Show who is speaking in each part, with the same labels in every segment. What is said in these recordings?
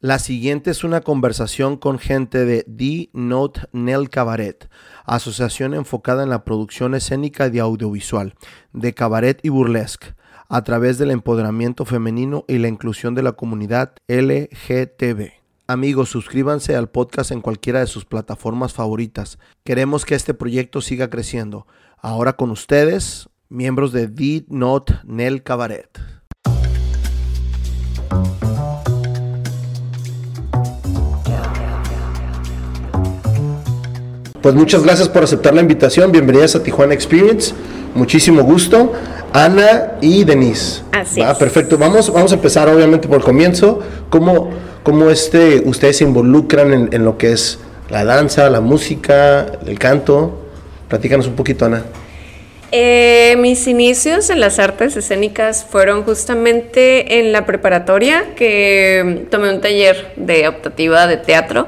Speaker 1: La siguiente es una conversación con gente de The Note Nel Cabaret, asociación enfocada en la producción escénica y audiovisual, de cabaret y burlesque, a través del empoderamiento femenino y la inclusión de la comunidad LGTB. Amigos, suscríbanse al podcast en cualquiera de sus plataformas favoritas. Queremos que este proyecto siga creciendo. Ahora con ustedes, miembros de The Note Nel Cabaret. Pues muchas gracias por aceptar la invitación. Bienvenidas a Tijuana Experience. Muchísimo gusto. Ana y Denise.
Speaker 2: Así
Speaker 1: Va,
Speaker 2: es.
Speaker 1: Perfecto. Vamos, vamos a empezar obviamente por el comienzo. ¿Cómo, cómo este, ustedes se involucran en, en lo que es la danza, la música, el canto? Platícanos un poquito, Ana.
Speaker 2: Eh, mis inicios en las artes escénicas fueron justamente en la preparatoria, que tomé un taller de optativa de teatro.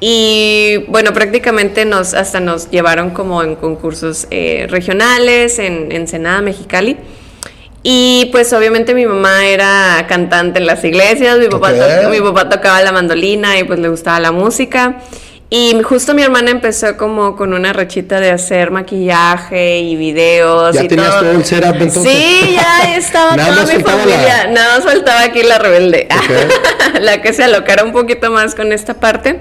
Speaker 2: Y bueno, prácticamente nos, hasta nos llevaron como en concursos eh, regionales, en Ensenada, Mexicali. Y pues obviamente mi mamá era cantante en las iglesias, mi papá,
Speaker 1: Ok.
Speaker 2: to- mi papá tocaba la mandolina y pues le gustaba la música. Y justo mi hermana empezó como con una rachita de hacer maquillaje y videos.
Speaker 1: ¿Ya
Speaker 2: y
Speaker 1: tenías todo el setup, entonces?
Speaker 2: Sí, ya estaba
Speaker 1: Nada
Speaker 2: toda mi
Speaker 1: faltaba
Speaker 2: familia.
Speaker 1: la-
Speaker 2: Nada más faltaba aquí la rebelde.
Speaker 1: Ok.
Speaker 2: la que se alocara un poquito más con esta parte.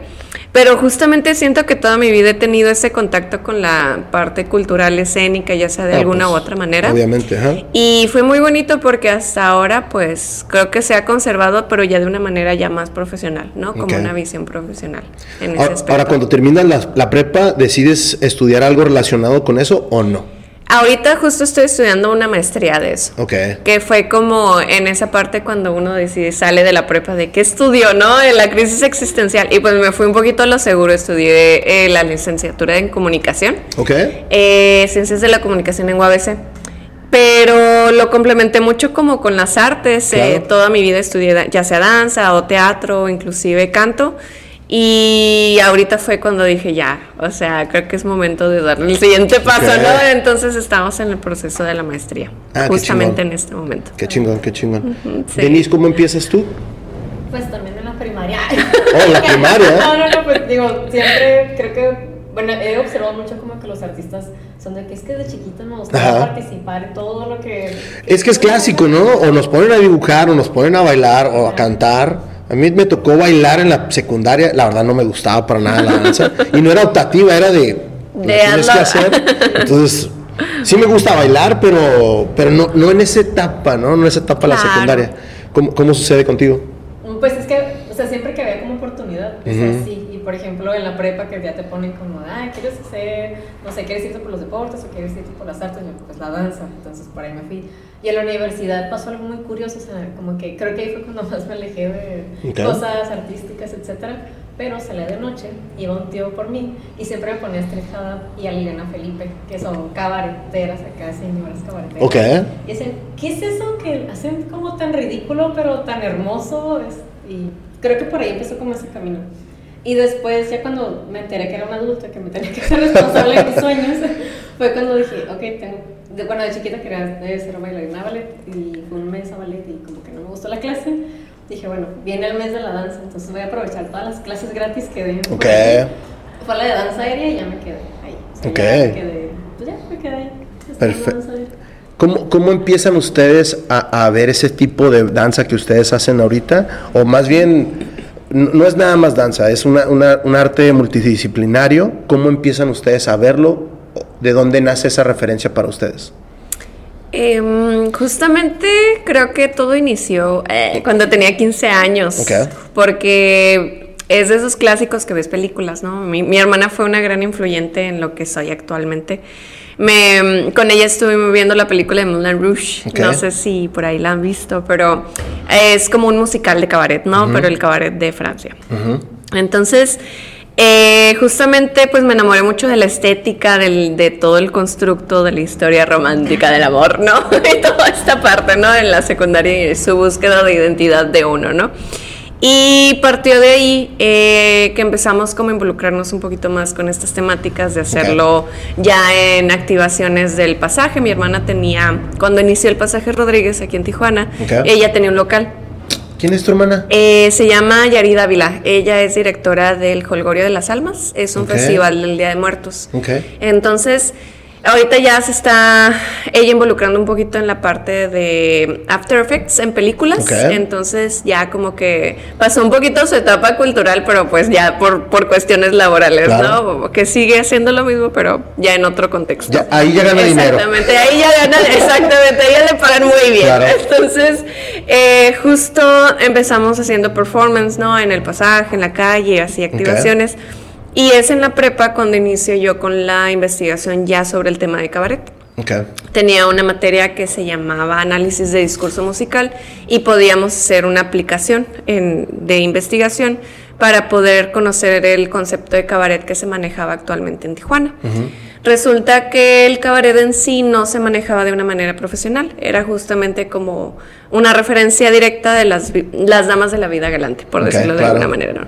Speaker 2: Pero justamente siento que toda mi vida he tenido ese contacto con la parte cultural escénica, ya sea de
Speaker 1: Ah,
Speaker 2: alguna
Speaker 1: pues,
Speaker 2: u otra manera.
Speaker 1: Obviamente, ajá.
Speaker 2: Y fue muy bonito porque hasta ahora, pues, creo que se ha conservado, pero ya de una manera ya más profesional, ¿no? Como una visión profesional en ese
Speaker 1: Ahora,
Speaker 2: aspecto.
Speaker 1: ahora, cuando terminas la, la prepa, ¿decides estudiar algo relacionado con eso o no?
Speaker 2: Ahorita justo estoy estudiando una maestría de eso.
Speaker 1: Ok.
Speaker 2: Que fue como en esa parte cuando uno decide, sale de la prepa de qué estudió, ¿no? En la crisis existencial. Y pues me fui un poquito a lo seguro, estudié eh, la licenciatura en comunicación,
Speaker 1: Ok.
Speaker 2: eh, ciencias de la comunicación en UABC. Pero lo complementé mucho como con las artes. eh, toda mi vida estudié ya sea danza o teatro, o inclusive canto. Y ahorita fue cuando dije ya, o sea, creo que es momento de darle el siguiente paso. ¿no? Entonces estamos en el proceso de la maestría,
Speaker 1: Ah, qué
Speaker 2: justamente
Speaker 1: chingón.
Speaker 2: en este momento.
Speaker 1: Qué chingón, qué chingón.
Speaker 2: sí.
Speaker 1: Denise, ¿cómo empiezas tú?
Speaker 3: Pues también en la primaria.
Speaker 1: Oh, la primaria.
Speaker 3: no, no, no, pues digo, siempre creo que, bueno, he observado mucho como que los artistas son de que es que de chiquito me gustaba
Speaker 1: Ajá.
Speaker 3: participar en todo lo que...
Speaker 1: Es que es clásico, ¿no? O nos ponen a dibujar, o nos ponen a bailar, o a cantar. A mí me tocó bailar en la secundaria, la verdad no me gustaba para nada la danza. Y no era optativa, era de...
Speaker 2: De
Speaker 1: tienes que hacer. Entonces, sí me gusta bailar, pero, pero no, no en esa etapa, ¿no? No en esa etapa de la
Speaker 2: Claro.
Speaker 1: secundaria. ¿Cómo, ¿Cómo sucede contigo?
Speaker 3: Pues es que, o sea, siempre que había como oportunidad, o sea,
Speaker 1: Ujú.
Speaker 3: sí. Y por ejemplo, en la prepa que ya te ponen como, ah, ¿quieres hacer, no sé, quieres irte por los deportes o quieres irte por las artes? Yo, pues la danza. Entonces por ahí me fui. Y en la universidad pasó algo muy curioso, o sea, como que creo que ahí fue cuando más me alejé de
Speaker 1: Ok.
Speaker 3: cosas artísticas, etcétera. Pero salía de noche, iba un tío por mí y siempre me ponía Estrejada y a Liliana Felipe, que son cabareteras acá, señoras cabareteras.
Speaker 1: Ok.
Speaker 3: Y dicen, ¿qué es eso que hacen como tan ridículo pero tan hermoso? Y creo que por ahí empezó como ese camino. Y después, ya cuando me enteré que era un adulto, que me tenía que ser responsable de mis sueños, fue cuando dije, ok, tengo... de- bueno, de chiquita quería eh, ser bailarina ballet y fue un mes a ballet y como que no me gustó la clase. Dije, bueno, viene el mes de la danza, entonces voy a aprovechar todas las clases gratis que den.
Speaker 1: Ok.
Speaker 3: Fue la de danza aérea y ya me quedé ahí. O sea,
Speaker 1: Ok.
Speaker 3: ya me quedé, pues ya me quedé ahí.
Speaker 1: Perfecto. ¿Cómo, ¿Cómo empiezan ustedes a, a ver ese tipo de danza que ustedes hacen ahorita? O más bien, no es nada más danza, es una, una- un arte multidisciplinario. ¿Cómo empiezan ustedes a verlo? ¿De dónde nace esa referencia para ustedes?
Speaker 2: Em, justamente creo que todo inició eh, cuando tenía 15 años.
Speaker 1: Ok.
Speaker 2: Porque es de esos clásicos que ves películas, ¿no? Mi, mi hermana fue una gran influyente en lo que soy actualmente. Me, con ella estuve viendo la película de Moulin Rouge. No sé si por ahí la han visto, pero es como un musical de cabaret, ¿no? Pero el cabaret de Francia. Entonces, eh, justamente pues me enamoré mucho de la estética, del, de todo el constructo de la historia romántica del amor, ¿no? y toda esta parte, ¿no? En la secundaria y su búsqueda de identidad de uno, ¿no? Y partió de ahí eh, que empezamos como a involucrarnos un poquito más con estas temáticas de hacerlo ya en activaciones del pasaje. Mi hermana tenía, cuando inició el pasaje Rodríguez aquí en Tijuana, ella tenía un local.
Speaker 1: ¿Quién es tu hermana?
Speaker 2: Eh, se llama Yarida Ávila. Ella es directora del Holgorio de las Almas. Es un festival del Día de Muertos.
Speaker 1: Ok.
Speaker 2: Entonces, ahorita ya se está ella involucrando un poquito en la parte de After Effects en películas. Entonces, ya como que pasó un poquito su etapa cultural, pero pues ya por, por cuestiones laborales,
Speaker 1: Claro.
Speaker 2: ¿no? Que sigue haciendo lo mismo, pero ya en otro contexto.
Speaker 1: Ya, ahí ya gana dinero.
Speaker 2: Exactamente, ahí ya gana, exactamente, ahí ya le pagan muy bien.
Speaker 1: Claro.
Speaker 2: Entonces, eh, justo empezamos haciendo performance, ¿no? En el pasaje, en la calle, así activaciones. Y es en la prepa cuando inicio yo con la investigación ya sobre el tema de cabaret. Tenía una materia que se llamaba análisis de discurso musical y podíamos hacer una aplicación en- de investigación para poder conocer el concepto de cabaret que se manejaba actualmente en Tijuana. Resulta que el cabaret en sí no se manejaba de una manera profesional, era justamente como una referencia directa de las, damas de la vida galante, por
Speaker 1: Ok,
Speaker 2: decirlo de
Speaker 1: claro.
Speaker 2: alguna manera. ¿no?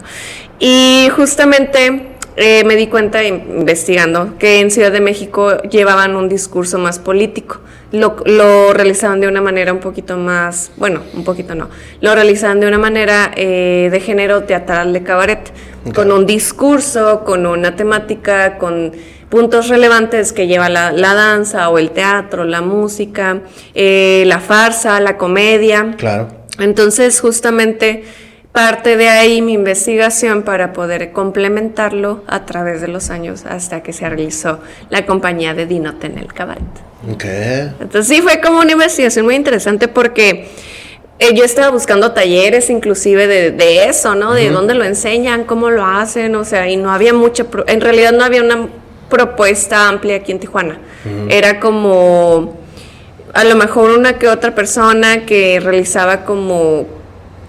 Speaker 2: Y justamente eh, me di cuenta investigando que en Ciudad de México llevaban un discurso más político. Lo, lo realizaban de una manera un poquito más, bueno, un poquito no, lo realizaban de una manera eh, de género teatral de cabaret, con un discurso, con una temática, con puntos relevantes que lleva la, la danza o el teatro, la música, eh, la farsa, la comedia.
Speaker 1: Claro.
Speaker 2: Entonces, justamente parte de ahí mi investigación para poder complementarlo a través de los años hasta que se realizó la compañía de Dinote en el cabaret.
Speaker 1: Ok.
Speaker 2: Entonces sí fue como una investigación muy interesante porque eh, yo estaba buscando talleres inclusive de, de eso, ¿no? De dónde lo enseñan, cómo lo hacen, o sea, y no había mucha, pro- en realidad no había una propuesta amplia aquí en Tijuana. Era como a lo mejor una que otra persona que realizaba como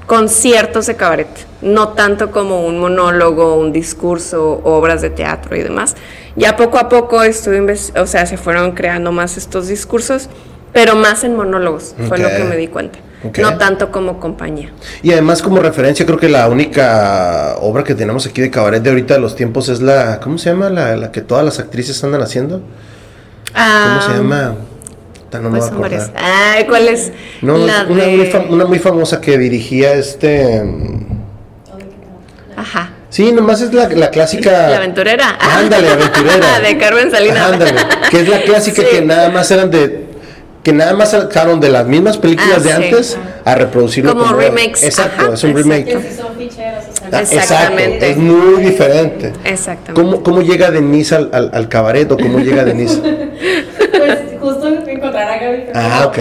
Speaker 2: conciertos de cabaret, no tanto como un monólogo, un discurso, obras de teatro y demás. Ya poco a poco estuve, o sea, se fueron creando más estos discursos, pero más en monólogos, fue lo que me di cuenta. No tanto como compañía.
Speaker 1: Y además como referencia creo que la única obra que tenemos aquí de cabaret de ahorita de los tiempos es la, ¿cómo se llama? La, la que todas las actrices andan haciendo. ¿Cómo se llama? No me
Speaker 2: Pues
Speaker 1: voy a.
Speaker 2: Ay, ¿cuál es?
Speaker 1: No,
Speaker 2: la
Speaker 1: una,
Speaker 2: de...
Speaker 1: muy fam- una muy famosa que dirigía este... mm,
Speaker 2: Ajá.
Speaker 1: Sí, nomás es la, la clásica...
Speaker 2: La aventurera.
Speaker 1: Ándale, aventurera.
Speaker 2: de Carmen Salinas.
Speaker 1: Ándale, que es la clásica
Speaker 2: Sí.
Speaker 1: que nada más eran de... Que nada más sacaron de las mismas películas
Speaker 2: Ah,
Speaker 1: de
Speaker 2: sí.
Speaker 1: antes a reproducirlo
Speaker 2: Como
Speaker 1: como...
Speaker 2: remakes.
Speaker 1: Exacto,
Speaker 2: Ajá,
Speaker 1: es un
Speaker 2: exacto.
Speaker 1: remake.
Speaker 3: Que si son ficheras, o sea,
Speaker 1: Ah,
Speaker 2: Exactamente.
Speaker 1: Exacto, es muy diferente.
Speaker 2: Exactamente.
Speaker 1: ¿Cómo, cómo llega Denise al, al, al cabaret o cómo llega Denise?
Speaker 3: Encontrar a Gaby.
Speaker 1: Ah, ok.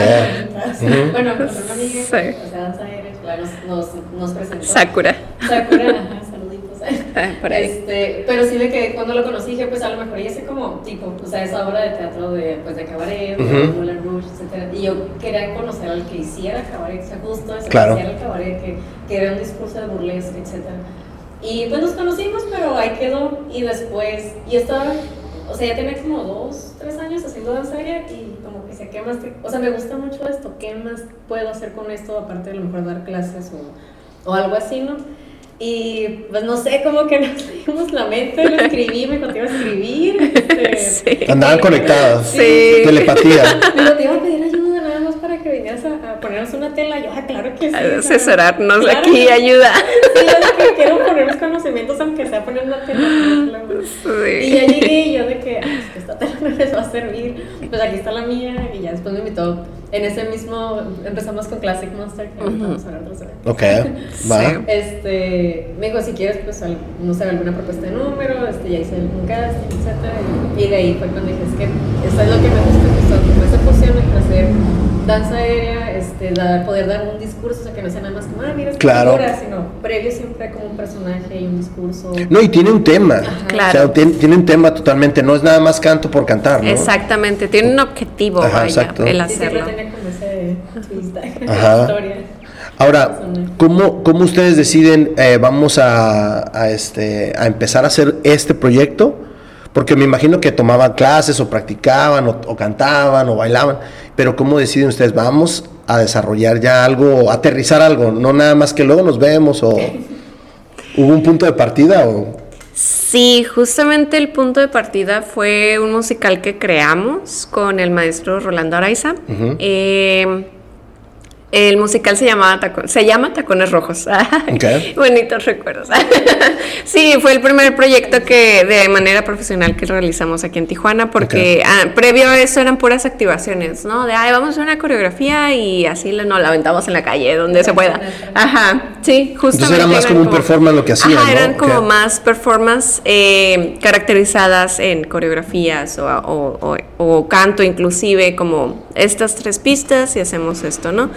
Speaker 3: Bueno, con una amiga,
Speaker 2: Sí.
Speaker 3: danza claro, nos, nos, presentó.
Speaker 2: Sakura.
Speaker 3: Sakura, ajá, saluditos.
Speaker 2: Ah, por ahí.
Speaker 3: Este, pero sí de que cuando lo conocí dije, pues a lo mejor ella hace como tipo, o sea, esa obra de teatro de, pues, de cabaret,
Speaker 1: Ujú.
Speaker 3: de Moulin Rouge, etcétera. Y yo quería conocer al que hiciera cabaret, o sea, justo ese
Speaker 1: Claro.
Speaker 3: que hiciera el cabaret, que, que era un discurso de burlesque, etcétera. Y pues nos conocimos, pero ahí quedó. Y después, y estaba, o sea, ya tenía como dos, tres años haciendo danza aérea y como que decía, ¿qué más? te- o sea, me gusta mucho esto, ¿qué más puedo hacer con esto aparte de a lo mejor dar clases o, o algo así, ¿no? Y pues no sé, como que nos dimos la mente, lo escribí, me conté a escribir. Este,
Speaker 2: Sí.
Speaker 1: Andaban conectadas.
Speaker 2: Sí.
Speaker 1: Telepatía.
Speaker 3: Pero te iba a pedir ayuda que a, a ponernos una tela. Yo, ah, claro que sí.
Speaker 2: A asesorarnos
Speaker 3: claro
Speaker 2: aquí,
Speaker 3: que-
Speaker 2: ayuda.
Speaker 3: Sí, yo que quiero poner los conocimientos, aunque sea poner una tela. Y ya llegué y yo de que, "Ay, es que esta tela no les va a servir. Pues aquí está la mía. Y ya después me invitó. En ese mismo, empezamos con Classic Monster, que ahorita vamos a hablar otro día.
Speaker 1: Ok, va.
Speaker 2: Sí.
Speaker 3: Este, me dijo, si quieres, pues, al- no sé, alguna propuesta de número, este, ya hice algún casting, etcétera, y, de ahí fue cuando dije, es que eso es lo que me gusta, que son como esa fusión entre hacer danza aérea, este, dar, poder dar un discurso, o sea, que no sea nada más como, ah, mira, esta
Speaker 1: Claro.
Speaker 3: figura, sino previo siempre como un personaje y un discurso.
Speaker 1: No, y tiene un tema.
Speaker 2: Claro.
Speaker 1: O sea, tiene, tiene un tema totalmente. No es nada más canto por cantar, ¿no?
Speaker 2: Exactamente, tiene un objetivo
Speaker 1: Ajá,
Speaker 2: vaya,
Speaker 1: exacto.
Speaker 2: el hacerlo.
Speaker 3: tenía como ese twist en
Speaker 1: Ajá.
Speaker 3: historia.
Speaker 1: Ahora, ¿cómo, cómo ustedes deciden, eh, vamos a, a, este, a empezar a hacer este proyecto? Porque me imagino que tomaban clases o practicaban o, o cantaban o bailaban, pero ¿cómo deciden ustedes? Vamos a desarrollar ya algo, aterrizar algo, no nada más que luego nos vemos o hubo un punto de partida o...
Speaker 2: Sí, justamente el punto de partida fue un musical que creamos con el maestro Rolando Araiza. Eh, El musical se, llamaba se llama Tacones Rojos. Okay. Bonitos recuerdos. sí, fue el primer proyecto que de manera profesional que realizamos aquí en Tijuana, porque ah, previo a eso eran puras activaciones, ¿no? De, ay, vamos a hacer una coreografía y así no, la aventamos en la calle, donde se pueda. Ajá, sí, justamente.
Speaker 1: Entonces era más como un performance lo que hacían,
Speaker 2: Ajá, eran como más performance eh, caracterizadas en coreografías o, o canto inclusive, como estas tres pistas y hacemos esto, ¿no?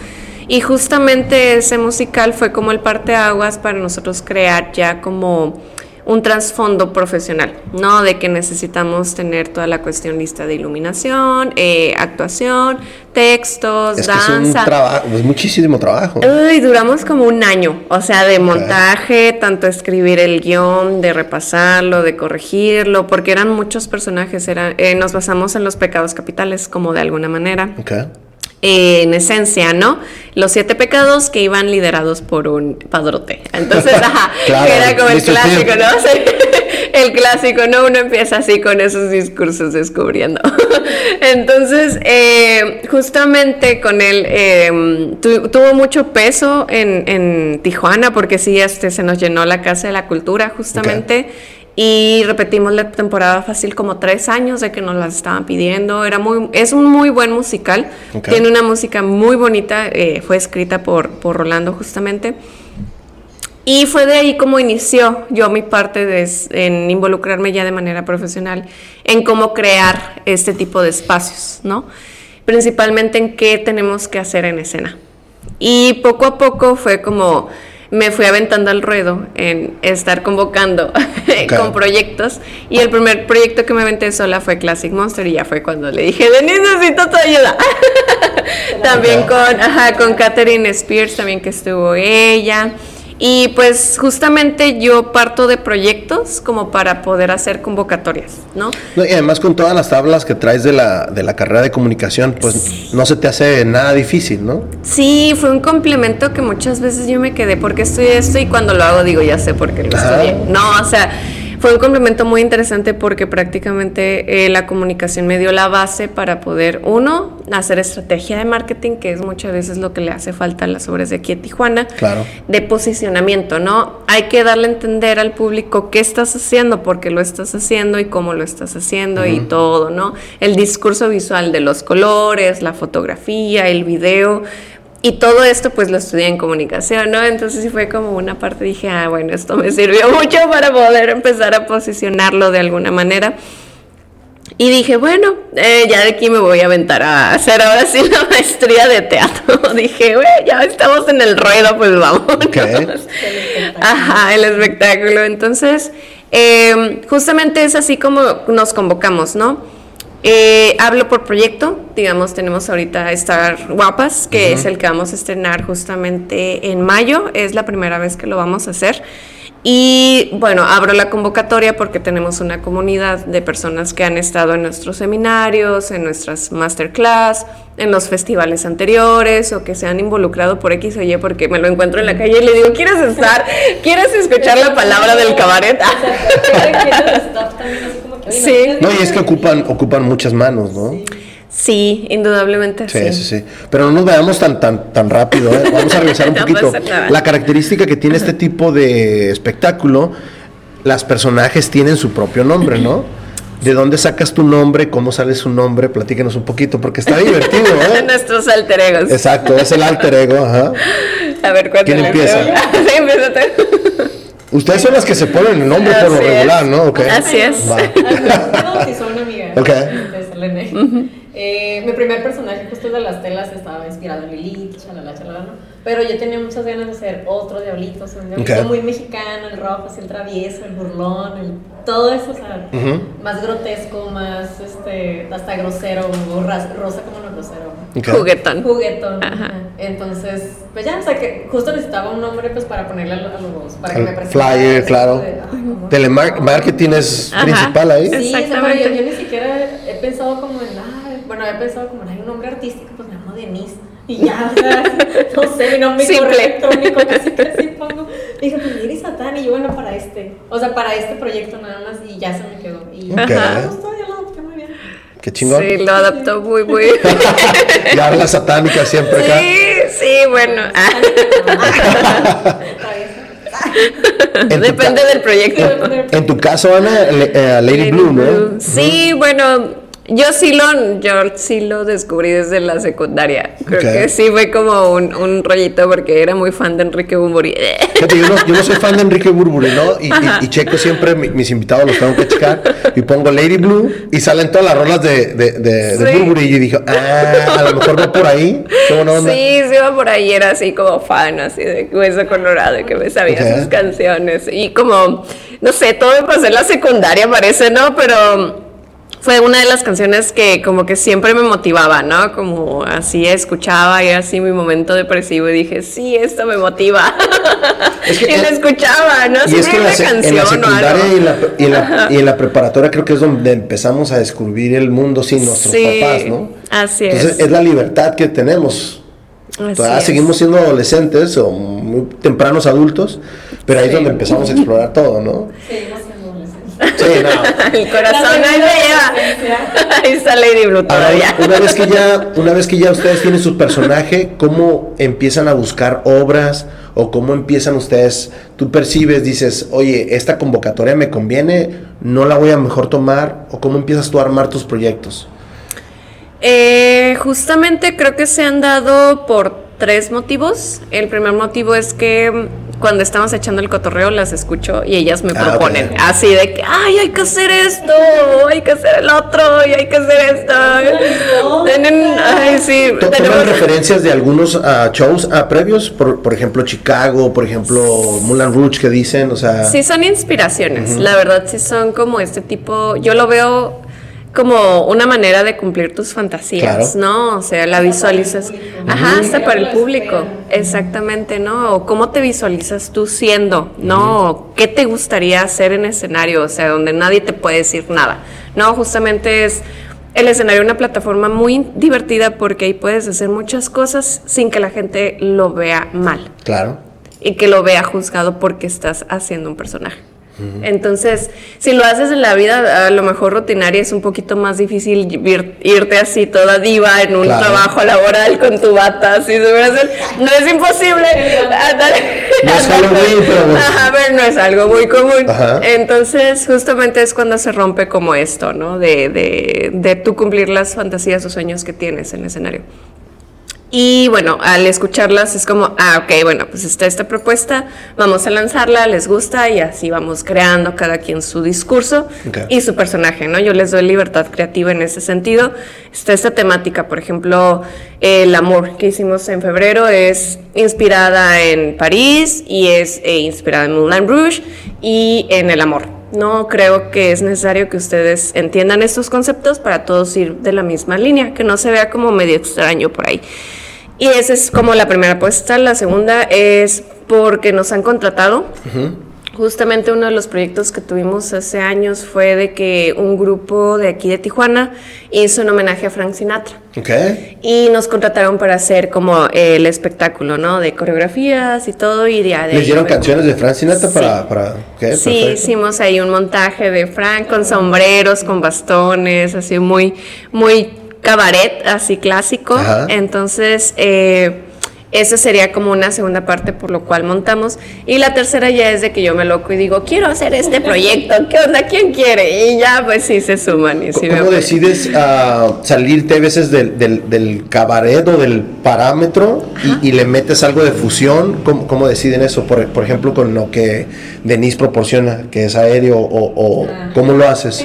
Speaker 2: Y justamente ese musical fue como el parteaguas para nosotros crear ya como un trasfondo profesional, ¿no? De que necesitamos tener toda la cuestión lista de iluminación, eh, actuación, textos, danza.
Speaker 1: es, un es muchísimo trabajo.
Speaker 2: Uy, duramos como un año, o sea, de montaje, tanto escribir el guion, de repasarlo, de corregirlo, porque eran muchos personajes, era, eh, nos basamos en los pecados capitales, como de alguna manera. Okay en esencia, ¿no? Los siete pecados que iban liderados por un padrote. Entonces, ajá, era como el clásico, ¿no? el clásico, ¿no? Uno empieza así con esos discursos descubriendo. Entonces, eh, justamente con él em, tuvo mucho peso en, Tijuana, porque sí, este, se nos llenó la Casa de la Cultura, justamente. Y repetimos la temporada fácil como tres años de que nos las estaban pidiendo. Era muy, es un muy buen musical. Tiene una música muy bonita. Eh, fue escrita por, por Rolando justamente. Y fue de ahí como inició yo mi parte de, en involucrarme ya de manera profesional en cómo crear este tipo de espacios, ¿no? Principalmente en qué tenemos que hacer en escena. Y poco a poco fue como me fui aventando al ruedo en estar convocando con proyectos y el primer proyecto que me aventé sola fue Classic Monster y ya fue cuando le dije, Denise, necesito tu ayuda. también con, ajá, con Katherine Spears, también que estuvo ella. Y pues justamente yo parto de proyectos como para poder hacer convocatorias, ¿no?
Speaker 1: y además con todas las tablas que traes de la, de la carrera de comunicación, pues no se te hace nada difícil, ¿no?
Speaker 2: Sí, fue un complemento que muchas veces yo me quedé porque estudié esto y cuando lo hago digo, ya sé por qué lo estudié. No, o sea fue un complemento muy interesante porque prácticamente eh, la comunicación me dio la base para poder, uno, hacer estrategia de marketing, que es muchas veces lo que le hace falta a las obras de aquí en Tijuana,
Speaker 1: claro.
Speaker 2: de posicionamiento, ¿no? Hay que darle a entender al público qué estás haciendo, por qué lo estás haciendo y cómo lo estás haciendo y todo, ¿no? El discurso visual de los colores, la fotografía, el video, y todo esto pues lo estudié en comunicación, ¿no? Entonces sí fue como una parte, dije, ah, bueno, esto me sirvió mucho para poder empezar a posicionarlo de alguna manera. Y dije, bueno, eh, ya de aquí me voy a aventar a hacer ahora sí la maestría de teatro. dije, güey, ya estamos en el ruedo, pues vamos. Ajá, el espectáculo. Entonces, eh, justamente es así como nos convocamos, ¿no? Eh, hablo por proyecto, digamos, tenemos ahorita Star Guapas, que es el que vamos a estrenar justamente en mayo, es la primera vez que lo vamos a hacer. Y bueno, abro la convocatoria porque tenemos una comunidad de personas que han estado en nuestros seminarios, en nuestras masterclass, en los festivales anteriores o que se han involucrado por X o Y porque me lo encuentro en la calle y le digo, ¿quieres estar? ¿Quieres escuchar la palabra del cabaret?
Speaker 1: Sí. No, y es que ocupan, ocupan muchas manos, ¿no?
Speaker 2: Sí. indudablemente
Speaker 1: sí. Sí, sí, Pero no nos veamos tan, tan, tan rápido. ¿eh? Vamos a regresar un poquito. La característica que tiene este tipo de espectáculo, las personajes tienen su propio nombre, ¿no? ¿De dónde sacas tu nombre? ¿Cómo sale su nombre? Platíquenos un poquito, porque está divertido, ¿eh?
Speaker 2: Nuestros alter egos.
Speaker 1: Exacto, es el alter ego, ajá.
Speaker 2: A ver, ¿cuál
Speaker 1: ¿Quién empieza?
Speaker 2: sí, empieza
Speaker 1: Ustedes son las que se ponen el nombre por lo regular, ¿no? Okay.
Speaker 2: Así es.
Speaker 3: Va. no, si son una amiga.
Speaker 1: Ok.
Speaker 3: eh, mi primer personaje justo de las telas estaba inspirado en Lilith, chalala, chalala, ¿no? Pero yo tenía muchas ganas de hacer otro diablito, o sea, un diablito muy mexicano, el rojo, así el travieso, el burlón, el, todo eso, o sea, más grotesco, más, este, hasta grosero, rosa como no grosero.
Speaker 2: Juguetón.
Speaker 3: Juguetón. Ajá. Entonces, pues ya, o sea, que justo necesitaba un nombre pues para ponerle a los, para que me
Speaker 1: presentara. Flyer, claro. Telemarketing es principal ahí.
Speaker 3: Sí, pero yo, yo, ni siquiera he pensado como en, ay, bueno, he pensado como en, un nombre artístico, pues me llamo Denise. Y ya, o sea, no sé, mi nombre electrónico, casi casi pongo. Dije, pues Iris Satán, y yo, bueno, para este, o sea, para este proyecto nada más, y ya se me quedó. Y
Speaker 1: okay.
Speaker 3: ya me gustó, ya lo adopté muy bien.
Speaker 1: Qué chingón.
Speaker 2: Sí, lo adaptó muy, muy.
Speaker 1: y habla satánica siempre acá.
Speaker 2: Sí, sí, bueno. Depende del proyecto.
Speaker 1: En tu caso, Ana, le- eh, Lady, Blue, ¿no?
Speaker 2: Sí, bueno, yo sí lo, yo sí lo descubrí desde la secundaria. Creo que sí fue como un, un rollito porque era muy fan de Enrique Bumburi.
Speaker 1: Fíjate, yo, no, yo no soy fan de Enrique Burburi, ¿no? Y, y- y checo siempre mi- mis invitados, los tengo que checar. Y pongo Lady Blue y salen todas las rolas de, de, de, de
Speaker 2: Sí.
Speaker 1: Burburi. Y dije, ah, a lo mejor va por ahí.
Speaker 2: Sí, sí iba por ahí, era así como fan, así de hueso colorado, y que me sabía sus canciones. Y como, no sé, todo me pasó en la secundaria, parece, ¿no? Pero fue una de las canciones que como que siempre me motivaba, ¿no? Como así escuchaba y era así mi momento depresivo y dije, sí, esto me motiva.
Speaker 1: Es que
Speaker 2: y la escuchaba, ¿no?
Speaker 1: Y es que en la, sec- en
Speaker 2: canción
Speaker 1: la
Speaker 2: o
Speaker 1: secundaria
Speaker 2: algo.
Speaker 1: y en la, y, en la, y en la preparatoria creo que es donde empezamos a descubrir el mundo sin nuestros
Speaker 2: Sí,
Speaker 1: papás, ¿no?
Speaker 2: así
Speaker 1: Entonces
Speaker 2: es.
Speaker 1: es la libertad que tenemos.
Speaker 2: Así
Speaker 1: Todavía
Speaker 2: es.
Speaker 1: seguimos siendo adolescentes o muy tempranos adultos, pero ahí es
Speaker 2: Sí.
Speaker 1: donde empezamos a explorar todo, ¿no?
Speaker 3: Adolescentes.
Speaker 1: Sí, no.
Speaker 2: El corazón ahí me lleva. Ahí está Lady Blue
Speaker 1: Ahora,
Speaker 2: todavía.
Speaker 1: una vez que ya, una vez que ya ustedes tienen su personaje, ¿cómo empiezan a buscar obras o cómo empiezan ustedes? Tú percibes, dices, oye, esta convocatoria me conviene, no la voy a mejor tomar, o cómo empiezas tú a armar tus proyectos.
Speaker 2: Eh, justamente creo que se han dado por tres motivos. El primer motivo es que cuando estamos echando el cotorreo las escucho y ellas me
Speaker 1: Ah,
Speaker 2: proponen así de que, ay, hay que hacer esto, hay que hacer el otro, y hay que hacer esto. Tienen, ay, sí,
Speaker 1: To-
Speaker 2: tenemos-
Speaker 1: ¿Toman referencias de algunos ah, shows ah, previos? Por, por ejemplo, Chicago, por ejemplo, Moulin Rouge, que dicen, o sea...
Speaker 2: Sí, son inspiraciones. La verdad, sí son como este tipo. Yo lo veo como una manera de cumplir tus fantasías,
Speaker 1: Claro.
Speaker 2: ¿no? O sea, la visualizas. Ajá, hasta para el público. Exactamente, ¿no? O cómo te visualizas tú siendo, ¿no? O ¿Qué te gustaría hacer en escenario? O sea, donde nadie te puede decir nada. No, justamente es. El escenario una plataforma muy divertida porque ahí puedes hacer muchas cosas sin que la gente lo vea mal
Speaker 1: Claro.
Speaker 2: y que lo vea juzgado porque estás haciendo un personaje. Entonces, si lo haces en la vida, a lo mejor rutinaria es un poquito más difícil ir- irte así toda diva en un
Speaker 1: Claro.
Speaker 2: trabajo laboral con tu bata, así no es imposible. andar-
Speaker 1: No es Halloween, pero.
Speaker 2: Ajá, pero no es algo muy común.
Speaker 1: Ajá.
Speaker 2: Entonces, justamente es cuando se rompe como esto, ¿no? De, de, de tú cumplir las fantasías o sueños que tienes en el escenario. Y bueno, al escucharlas es como, ah, ok, bueno, pues está esta propuesta, vamos a lanzarla, les gusta y así vamos creando cada quien su discurso y su personaje, ¿no? Yo les doy libertad creativa en ese sentido. Está esta temática, por ejemplo, el amor que hicimos en febrero es inspirada en París y es eh, inspirada en Moulin Rouge y en el amor. No creo que es necesario que ustedes entiendan estos conceptos para todos ir de la misma línea, que no se vea como medio extraño por ahí. Y esa es como la primera apuesta. La segunda es porque nos han contratado. Justamente uno de los proyectos que tuvimos hace años fue de que un grupo de aquí de Tijuana hizo un homenaje a Frank Sinatra.
Speaker 1: Ok.
Speaker 2: Y nos contrataron para hacer como el espectáculo, ¿no? De coreografías y todo. Y de, de
Speaker 1: ¿Les dieron canciones de Frank Sinatra
Speaker 2: Sí.
Speaker 1: para, para... ok,
Speaker 2: Sí,
Speaker 1: perfecto.
Speaker 2: hicimos ahí un montaje de Frank con sombreros, con bastones, así muy, muy cabaret, así clásico.
Speaker 1: Ajá.
Speaker 2: Entonces, eh, esa sería como una segunda parte por lo cual montamos. Y la tercera ya es de que yo me loco y digo, quiero hacer este proyecto, ¿qué onda? ¿Quién quiere? Y ya, pues sí se suman. Y sí
Speaker 1: ¿Cómo decides ah, salirte a veces del, del, del cabaret o del parámetro y, y le metes algo de fusión? ¿Cómo, cómo deciden eso? Por, por ejemplo, con lo que Denise proporciona, que es aéreo, o, o
Speaker 3: Ah.
Speaker 1: ¿cómo lo haces?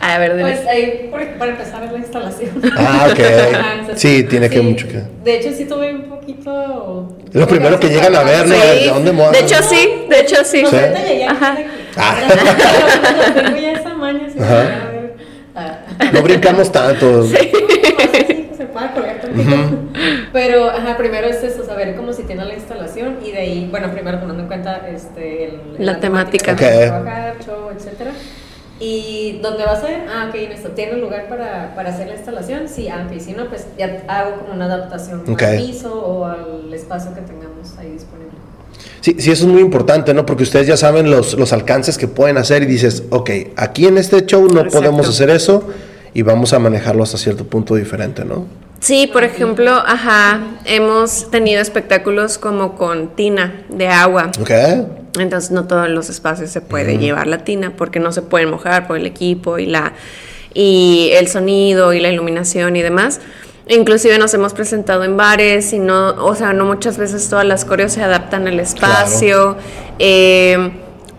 Speaker 2: A ver.
Speaker 3: Pues ahí, por- para empezar, es la instalación.
Speaker 1: Ah, ok.
Speaker 3: Ajá, entonces,
Speaker 1: Sí, tiene que mucho que-
Speaker 3: De hecho, sí tuve un poquito.
Speaker 1: Lo primero que llegan a ver, ¿no?
Speaker 2: Sí.
Speaker 1: ¿De dónde a-
Speaker 2: De hecho, sí, de hecho, sí.
Speaker 3: No,
Speaker 1: Sí.
Speaker 3: llegué
Speaker 2: Ajá.
Speaker 1: Ah.
Speaker 3: Tengo ya esa maña, así
Speaker 1: Ajá.
Speaker 3: ah,
Speaker 1: No brincamos tanto.
Speaker 3: Sí, sí, se colgar tantito. Pero, ajá, primero es eso, saber cómo si tiene la instalación y de ahí, bueno, primero tomando en cuenta este, el-
Speaker 2: La temática.
Speaker 3: que vamos a
Speaker 1: Ok.
Speaker 3: trabajar, show, etcétera. Y dónde vas a ir, ah, ok, en esto, ¿tiene un lugar para, para hacer la instalación? Sí, ah, ok, si no, pues ya hago como una adaptación
Speaker 1: Ok.
Speaker 3: al piso o al espacio que tengamos ahí disponible.
Speaker 1: Sí, sí, eso es muy importante, ¿no? Porque ustedes ya saben los, los alcances que pueden hacer y dices, ok, aquí en este show no
Speaker 2: Exacto.
Speaker 1: podemos hacer eso y vamos a manejarlo hasta cierto punto diferente, ¿no?
Speaker 2: Sí, por ejemplo, ajá, hemos tenido espectáculos como con tina de agua.
Speaker 1: Ok.
Speaker 2: Entonces no todos los espacios se puede llevar la tina porque no se pueden mojar por el equipo y la y el sonido y la iluminación y demás. Inclusive nos hemos presentado en bares y no, o sea, no muchas veces todas las coreos se adaptan al espacio. Eh,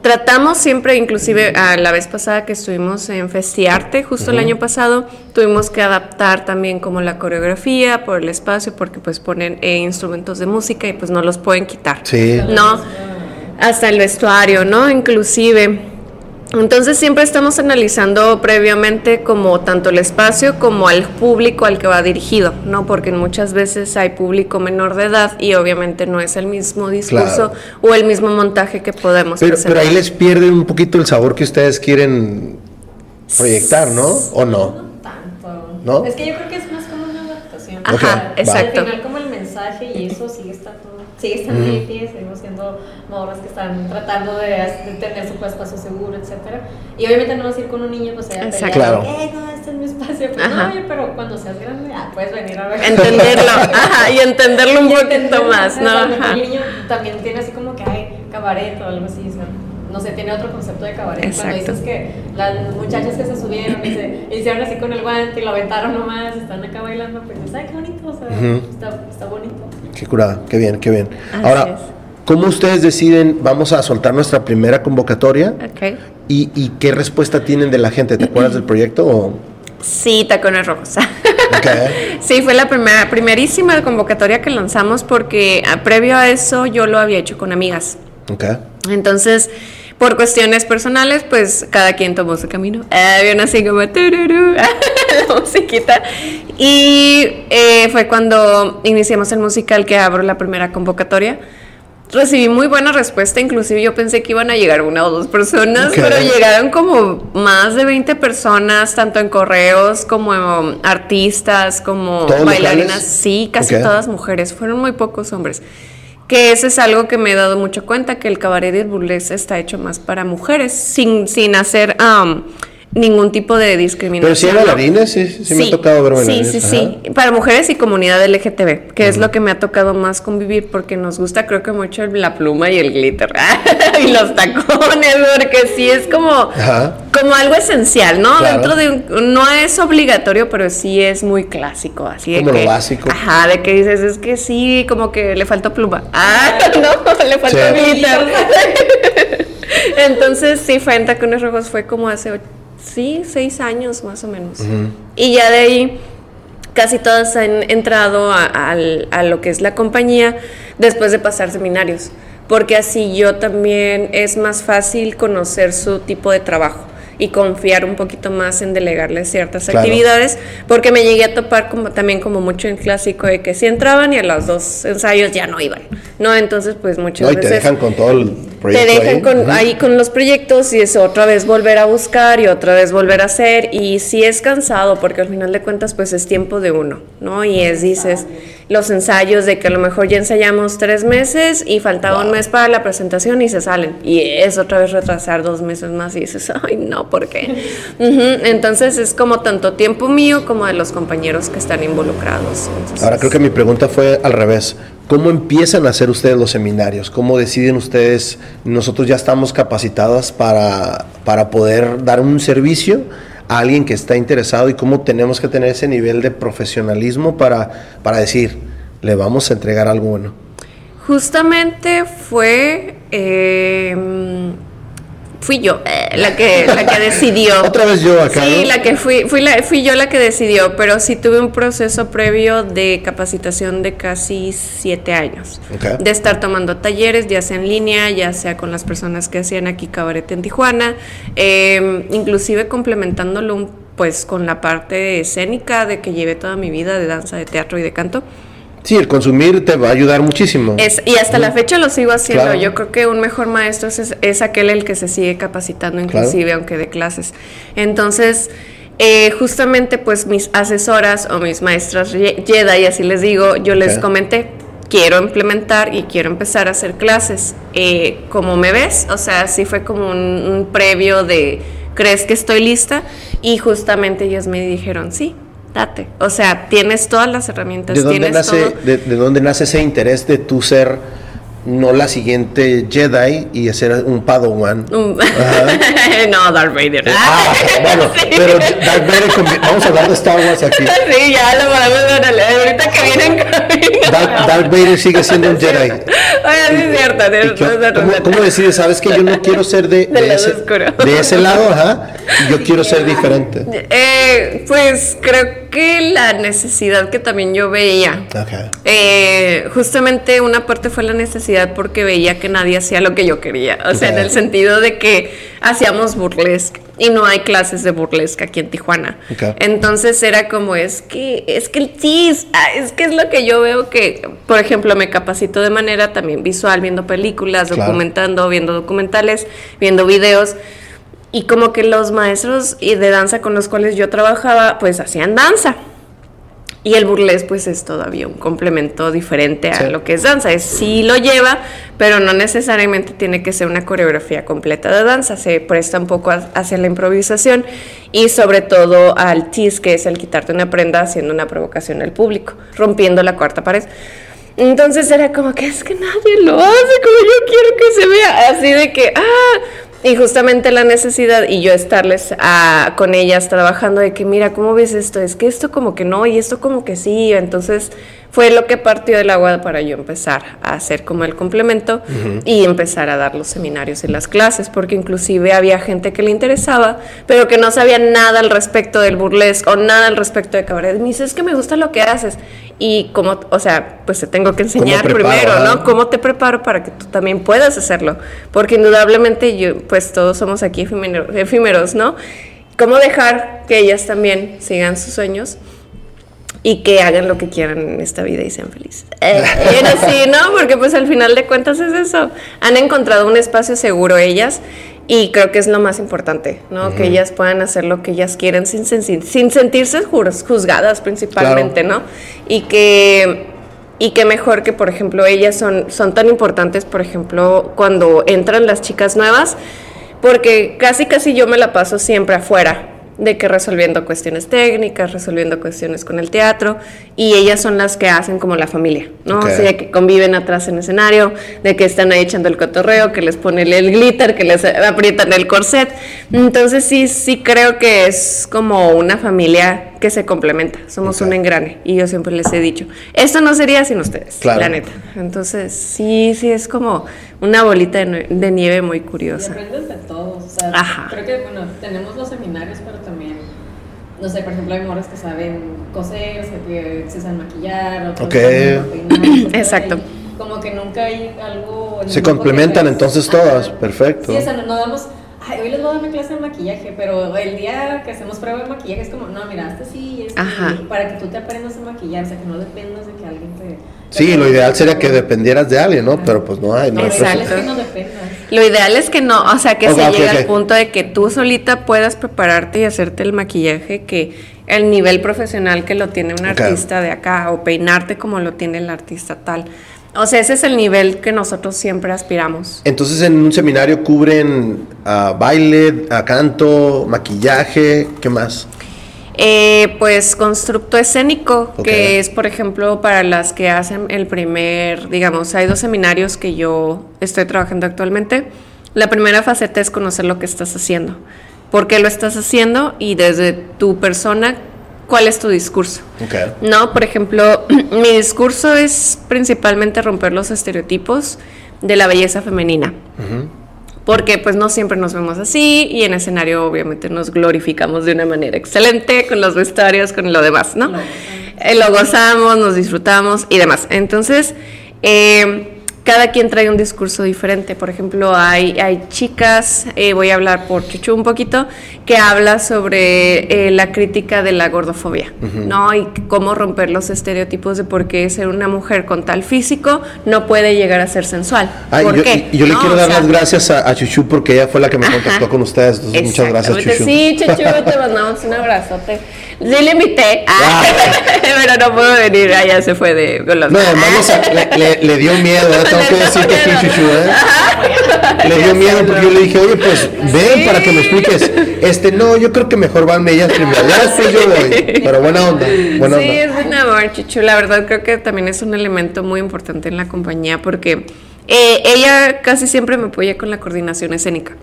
Speaker 2: tratamos siempre, inclusive a la vez pasada que estuvimos en Festiarte, justo el año pasado, tuvimos que adaptar también como la coreografía por el espacio, porque pues ponen eh, instrumentos de música y pues no los pueden quitar.
Speaker 1: Sí.
Speaker 2: No, hasta el vestuario, ¿no? Inclusive. Entonces siempre estamos analizando previamente como tanto el espacio como al público al que va dirigido, ¿no? Porque muchas veces hay público menor de edad y obviamente no es el mismo discurso
Speaker 1: Claro.
Speaker 2: o el mismo montaje que podemos
Speaker 1: Pero,
Speaker 2: presentar.
Speaker 1: pero ahí les pierde un poquito el sabor que ustedes quieren proyectar, ¿no? ¿O no?
Speaker 3: tanto.
Speaker 1: ¿No?
Speaker 3: Es que yo creo que es más como una adaptación.
Speaker 2: Ajá, exacto.
Speaker 3: Al final como el mensaje y eso sigue estando, sigue estando ahí en pie, seguimos siendo morras que están tratando de, de tener su espacio seguro, etcétera. Y obviamente no vas a ir con un niño pues allá
Speaker 2: Exacto.
Speaker 1: Claro.
Speaker 3: eh, no, este es mi espacio. Pues, no, oye, pero cuando seas grande, ah, puedes venir a ver.
Speaker 2: Entenderlo, ajá, y entenderlo un
Speaker 3: Y
Speaker 2: poquito
Speaker 3: entenderlo,
Speaker 2: más, ¿no? Ajá.
Speaker 3: El niño también tiene así como que hay cabaret o algo así, o sea, no sé, tiene otro concepto de cabaret. Cuando
Speaker 2: Exacto.
Speaker 3: dices que las muchachas que se subieron y se hicieron así con el guante y lo aventaron nomás, están acá bailando, pues dices, ay, qué bonito, o sea, está bonito.
Speaker 1: Qué curada, qué bien, qué bien.
Speaker 2: Así
Speaker 1: Ahora,
Speaker 2: es.
Speaker 1: ¿Cómo ustedes deciden, vamos a soltar nuestra primera convocatoria?
Speaker 2: Ok.
Speaker 1: ¿Y, y qué respuesta tienen de la gente? ¿Te acuerdas del proyecto? o-
Speaker 2: Sí, tacones rojos.
Speaker 1: Ok.
Speaker 2: Sí, fue la primera, primerísima convocatoria que lanzamos porque ah, previo a eso yo lo había hecho con amigas.
Speaker 1: Ok.
Speaker 2: Entonces, por cuestiones personales, pues cada quien tomó su camino. Eh, bien así como tururú, la musiquita. Y eh, fue cuando iniciamos el musical que abro la primera convocatoria. Recibí muy buena respuesta, inclusive yo pensé que iban a llegar una o dos personas, pero llegaron como más de 20 personas, tanto en correos como em, artistas, como
Speaker 1: ¿Todos
Speaker 2: bailarinas.
Speaker 1: locales?
Speaker 2: Sí, casi todas mujeres, fueron muy pocos hombres. Que eso es algo que me he dado mucho cuenta, que el cabaret y el burlesque está hecho más para mujeres, sin, sin hacer am, ningún tipo de discriminación.
Speaker 1: Pero si hay bailarines, sí, sí, me ha tocado ver bailarines.
Speaker 2: Sí, sí, sí. Para mujeres y comunidad LGTB, que es lo que me ha tocado más convivir, porque nos gusta, creo que mucho la pluma y el glitter. y los tacones, porque sí es como,
Speaker 1: Ajá.
Speaker 2: como algo esencial, ¿no?
Speaker 1: Claro.
Speaker 2: Dentro de un- no es obligatorio, pero sí es muy clásico, así de
Speaker 1: Como lo
Speaker 2: que-
Speaker 1: básico.
Speaker 2: Ajá, de que dices, es que sí, como que le faltó pluma. Ah, no, le faltó
Speaker 1: Sí.
Speaker 2: glitter. Entonces, sí, fue en Tacones Rojos, fue como hace, sí, seis años más o menos. Y ya de ahí, casi todas han entrado a, lo que es la compañía después de pasar seminarios, porque así yo también es más fácil conocer su tipo de trabajo y confiar un poquito más en delegarle ciertas
Speaker 1: Claro.
Speaker 2: actividades, porque me llegué a topar como también como mucho en clásico de que si entraban y a los dos ensayos ya no iban, ¿no? Entonces pues muchas
Speaker 1: No, y te
Speaker 2: veces
Speaker 1: dejan con todo el
Speaker 2: te
Speaker 1: proyecto
Speaker 2: dejan
Speaker 1: ahí.
Speaker 2: con, ahí con los proyectos y es otra vez volver a buscar y otra vez volver a hacer y sí es cansado porque al final de cuentas pues es tiempo de uno, ¿no? Y es, dices, los ensayos de que a lo mejor ya ensayamos tres meses y faltaba un mes para la presentación y se salen y es otra vez retrasar dos meses más y dices, ay no, ¿por qué? Ujú, Entonces es como tanto tiempo mío como de los compañeros que están involucrados. Entonces,
Speaker 1: Ahora creo que mi pregunta fue al revés. ¿Cómo empiezan a hacer ustedes los seminarios? ¿Cómo deciden ustedes, nosotros ya estamos capacitadas para, para poder dar un servicio a alguien que está interesado y cómo tenemos que tener ese nivel de profesionalismo para, para decir, le vamos a entregar algo bueno?
Speaker 2: Justamente fue. eh, fui yo eh, la que la que decidió.
Speaker 1: Otra vez yo acá,
Speaker 2: Sí,
Speaker 1: ¿no?
Speaker 2: la que fui, fui, la- fui yo la que decidió, pero sí tuve un proceso previo de capacitación de casi siete años. De estar tomando talleres, ya sea en línea, ya sea con las personas que hacían aquí cabaret en Tijuana, eh, inclusive complementándolo un- pues con la parte escénica de que llevé toda mi vida de danza, de teatro y de canto.
Speaker 1: Sí, el consumir te va a ayudar muchísimo.
Speaker 2: Es, y hasta la fecha lo sigo haciendo.
Speaker 1: Claro.
Speaker 2: Yo creo que un mejor maestro es, es aquel el que se sigue capacitando, inclusive aunque de clases. Entonces, eh, justamente pues mis asesoras o mis maestras Jedi, así les digo, yo les comenté, quiero implementar y quiero empezar a hacer clases. Eh, como me ves, o sea, sí fue como un, un previo de ¿crees que estoy lista? Y justamente ellos me dijeron, sí, date. O sea, tienes todas las herramientas.
Speaker 1: ¿De dónde,
Speaker 2: tienes
Speaker 1: nace,
Speaker 2: todo.
Speaker 1: de, de dónde nace ese interés de tu ser no la siguiente Jedi y hacer un Padawan?
Speaker 2: No, Darth Vader.
Speaker 1: Ah, bueno, pero Darth Vader, vamos a hablar de Star Wars aquí.
Speaker 2: Sí, ya lo podemos ver ahorita que vienen camino.
Speaker 1: Darth, Darth Vader sigue siendo un Jedi.
Speaker 2: Oye, sí es cierto,
Speaker 1: ¿Y
Speaker 2: tienes
Speaker 1: qué-
Speaker 2: toda la
Speaker 1: ¿Cómo, cómo decides? ¿Sabes que yo no quiero ser de, ese,
Speaker 2: oscuro.
Speaker 1: de ese lado? Ajá. Yo quiero ser diferente.
Speaker 2: Eh, pues creo que la necesidad que también yo veía.
Speaker 1: Okay.
Speaker 2: Eh, justamente una parte fue la necesidad porque veía que nadie hacía lo que yo quería. O sea, en el sentido de que hacíamos burlesque y no hay clases de burlesque aquí en Tijuana. Entonces era como, es que, es que el chis, ah, es que es lo que yo veo que, por ejemplo, me capacito de manera también visual, viendo películas,
Speaker 1: Claro.
Speaker 2: documentando, viendo documentales, viendo videos. Y como que los maestros y de danza con los cuales yo trabajaba, pues hacían danza. Y el burlesque pues es todavía un complemento diferente a
Speaker 1: Sí.
Speaker 2: lo que es danza. Es, sí lo lleva, pero no necesariamente tiene que ser una coreografía completa de danza. Se presta un poco a- hacia la improvisación y sobre todo al tease, que es el quitarte una prenda haciendo una provocación al público, rompiendo la cuarta pared. Entonces era como que es que nadie lo hace como yo quiero que se vea. Así de que, ah, y justamente la necesidad y yo estarles ah, con ellas trabajando de que, mira, ¿cómo ves esto? Es que esto como que no y esto como que sí. Entonces fue lo que partió del agua para yo empezar a hacer como el complemento y empezar a dar los seminarios y las clases, porque inclusive había gente que le interesaba, pero que no sabía nada al respecto del burlesque o nada al respecto de cabaret. Me dice, es que me gusta lo que haces. Y como, o sea, pues te tengo que enseñar primero? ¿no? ¿Cómo te preparo para que tú también puedas hacerlo? Porque indudablemente yo, pues todos somos aquí efímero- efímeros, ¿no? ¿Cómo dejar que ellas también sigan sus sueños? Y que hagan lo que quieran en esta vida y sean felices. Eh, pero sí, ¿no? Porque pues al final de cuentas es eso. Han encontrado un espacio seguro ellas y creo que es lo más importante, ¿no? Que ellas puedan hacer lo que ellas quieren sin, sen- sin sentirse juz- juzgadas principalmente, ¿no? Y que y que mejor que, por ejemplo, ellas son, son tan importantes, por ejemplo, cuando entran las chicas nuevas, porque casi casi yo me la paso siempre afuera, de que resolviendo cuestiones técnicas, resolviendo cuestiones con el teatro, y ellas son las que hacen como la familia, ¿no?
Speaker 1: Ok.
Speaker 2: O sea, que conviven atrás en escenario, de que están ahí echando el cotorreo, que les ponen el glitter, que les aprietan el corset. Entonces sí, sí creo que es como una familia que se complementa, somos
Speaker 1: Ok.
Speaker 2: un engrane, y yo siempre les he dicho, esto no sería sin ustedes,
Speaker 1: Claro.
Speaker 2: la neta. Entonces sí, sí es como una bolita de, nieve muy
Speaker 3: Y
Speaker 2: curiosa.
Speaker 3: aprendes de todos. O sea,
Speaker 2: Ajá.
Speaker 3: creo que, bueno, tenemos los seminarios, también, no sé, por ejemplo, hay morras que saben coser, o sea, que se saben maquillar, otros
Speaker 1: Ok.
Speaker 3: saben peinar,
Speaker 2: Exacto.
Speaker 3: Como que nunca hay algo. en
Speaker 1: Se complementan entonces todas, perfecto.
Speaker 3: Sí, o sea, no, no damos. Ay, hoy les voy a dar una clase de maquillaje, pero el día que hacemos prueba de maquillaje es como, no, mira, este sí, este
Speaker 2: Ajá.
Speaker 3: sí", para que tú te aprendas a maquillar, o sea, que no dependas de que alguien te.
Speaker 1: Sí, lo ideal sería que dependieras de alguien, ¿no? Pero pues no hay, no hay
Speaker 2: Exacto.
Speaker 3: Es que no dependas.
Speaker 2: Lo ideal es que no, o sea, que se llegue al punto de que tú solita puedas prepararte y hacerte el maquillaje que el nivel profesional que lo tiene un artista de acá o peinarte como lo tiene el artista tal. O sea, ese es el nivel que nosotros siempre aspiramos.
Speaker 1: Entonces en un seminario cubren ah, baile, ah, canto, maquillaje, ¿qué más?
Speaker 2: Eh, pues constructo escénico, que es, por ejemplo, para las que hacen el primer, digamos, hay dos seminarios que yo estoy trabajando actualmente. La primera faceta es conocer lo que estás haciendo, por qué lo estás haciendo y desde tu persona, cuál es tu discurso.
Speaker 1: Ok.
Speaker 2: No, por ejemplo, mi discurso es principalmente romper los estereotipos de la belleza femenina. Porque pues no siempre nos vemos así y en escenario obviamente nos glorificamos de una manera excelente con los vestuarios, con lo demás, ¿no?
Speaker 3: Lo
Speaker 2: Eh, Lo gozamos, nos disfrutamos y demás. Entonces, eh, cada quien trae un discurso diferente. Por ejemplo, hay, hay chicas, eh, voy a hablar por Chuchu un poquito, que habla sobre eh, la crítica de la gordofobia, ¿no? Y cómo romper los estereotipos de por qué ser una mujer con tal físico no puede llegar a ser sensual.
Speaker 1: Ay,
Speaker 2: ¿Por
Speaker 1: yo,
Speaker 2: qué?
Speaker 1: y yo le
Speaker 2: ¿No?
Speaker 1: quiero dar
Speaker 2: sea,
Speaker 1: las gracias a, a Chuchu porque ella fue la que me contactó
Speaker 2: Ajá.
Speaker 1: con ustedes. Entonces, muchas gracias. Chuchu.
Speaker 2: Sí, Chuchu, te mandamos un abrazote. Sí le invité, ah, pero no puedo venir, ah, ya se fue de golosa.
Speaker 1: No, además le, le- le dio miedo, ¿eh? tengo que decirte aquí, Chuchu, ¿eh? le dio miedo porque yo le dije, oye, pues ven para que me expliques. Este, no, yo creo que mejor van ellas primero. Ya después yo voy. Pero buena onda. Buena
Speaker 2: sí,
Speaker 1: onda.
Speaker 2: es un amor, Chuchu. La verdad creo que también es un elemento muy importante en la compañía porque eh, ella casi siempre me apoya con la coordinación escénica.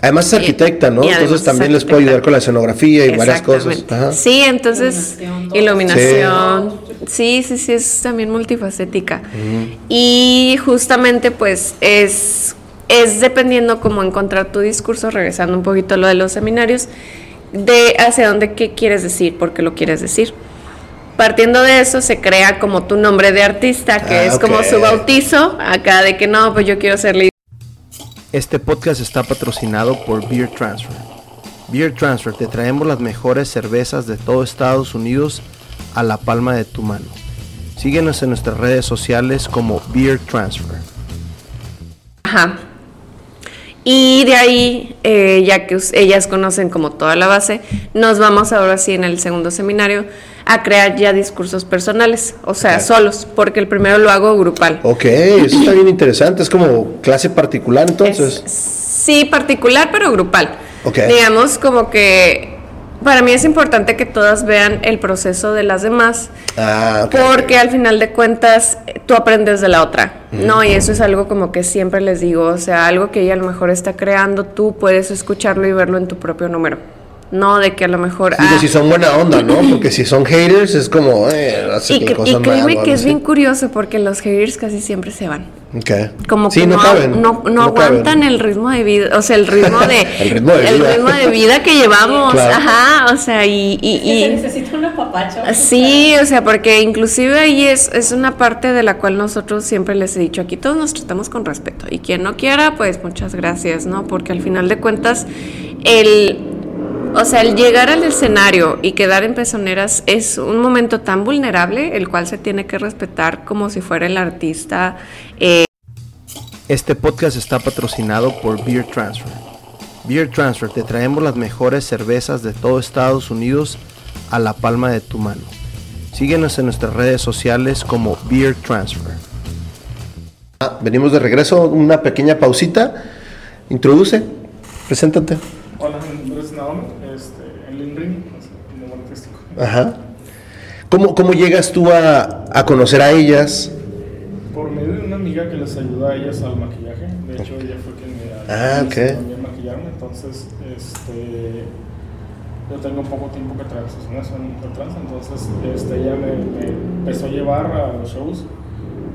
Speaker 1: Además es arquitecta, ¿no? Entonces
Speaker 2: es
Speaker 1: también les puede
Speaker 2: arquitecta.
Speaker 1: ayudar con la escenografía y varias cosas. Ajá.
Speaker 2: Sí, entonces
Speaker 3: Iluminación,
Speaker 2: iluminación. Sí, sí, sí, es también multifacética. Y justamente pues es, es dependiendo cómo encontrar tu discurso, regresando un poquito a lo de los seminarios, de hacia dónde qué quieres decir, por qué lo quieres decir. Partiendo de eso se crea como tu nombre de artista, que
Speaker 1: Ah,
Speaker 2: es como su bautizo, acá de que no, pues yo quiero ser líder.
Speaker 1: Este podcast está patrocinado por Beer Transfer. Beer Transfer, te traemos las mejores cervezas de todo Estados Unidos a la palma de tu mano. Síguenos en nuestras redes sociales como Beer Transfer.
Speaker 2: Ajá. Y de ahí, eh, ya que ellas conocen como toda la base, nos vamos ahora sí en el segundo seminario a crear ya discursos personales, o sea, solos, porque el primero lo hago grupal.
Speaker 1: Ok, eso está bien interesante. Es como clase particular entonces.
Speaker 2: Es- sí, particular, pero grupal.
Speaker 1: Ok.
Speaker 2: Digamos como que para mí es importante que todas vean el proceso de las demás,
Speaker 1: Ah,
Speaker 2: porque al final de cuentas tú aprendes de la otra, ¿no? Y eso es algo como que siempre les digo, o sea, algo que ella a lo mejor está creando, tú puedes escucharlo y verlo en tu propio número. No de que a lo mejor...
Speaker 1: Digo,
Speaker 2: ah,
Speaker 1: si son buena onda, ¿no? Porque si son haters es como, eh, hace
Speaker 2: y,
Speaker 1: que
Speaker 2: y créeme
Speaker 1: mal
Speaker 2: que es bien curioso porque los haters casi siempre se van.
Speaker 1: Ok.
Speaker 2: Como
Speaker 1: Sí,
Speaker 2: que
Speaker 1: no
Speaker 2: no,
Speaker 1: caben,
Speaker 2: no, no
Speaker 1: no
Speaker 2: aguantan
Speaker 1: caben.
Speaker 2: el ritmo de vida, o sea, el ritmo de,
Speaker 1: El ritmo de
Speaker 2: el
Speaker 1: vida.
Speaker 2: ritmo de vida que llevamos,
Speaker 1: Claro.
Speaker 2: ajá, o sea, y, y-
Speaker 3: se
Speaker 2: y-
Speaker 3: necesita un apapacho.
Speaker 2: sí, o sea, porque inclusive ahí es, es una parte de la cual nosotros siempre les he dicho, aquí todos nos tratamos con respeto, y quien no quiera, pues muchas gracias, ¿no? Porque al final de cuentas, el, o sea, el llegar al escenario y quedar en pezoneras es un momento tan vulnerable, el cual se tiene que respetar como si fuera el artista. eh,
Speaker 1: Este podcast está patrocinado por Beer Transfer. Beer Transfer, te traemos las mejores cervezas de todo Estados Unidos a la palma de tu mano. Síguenos en nuestras redes sociales como Beer Transfer. Ah, venimos de regreso, una pequeña pausita. Introduce, preséntate.
Speaker 4: Hola, mi nombre es Naomi, este, en Lindring, es un nombre artístico.
Speaker 1: Ajá. ¿Cómo, cómo llegas tú a, a conocer a ellas?
Speaker 4: Por medio de una amiga que les ayuda a ellas al maquillaje, de hecho ella fue quien me
Speaker 1: Ah,
Speaker 4: hizo
Speaker 1: ok.
Speaker 4: también maquillarme, entonces este, yo tengo poco tiempo que transicioné el trans, entonces este, ella me, me empezó a llevar a los shows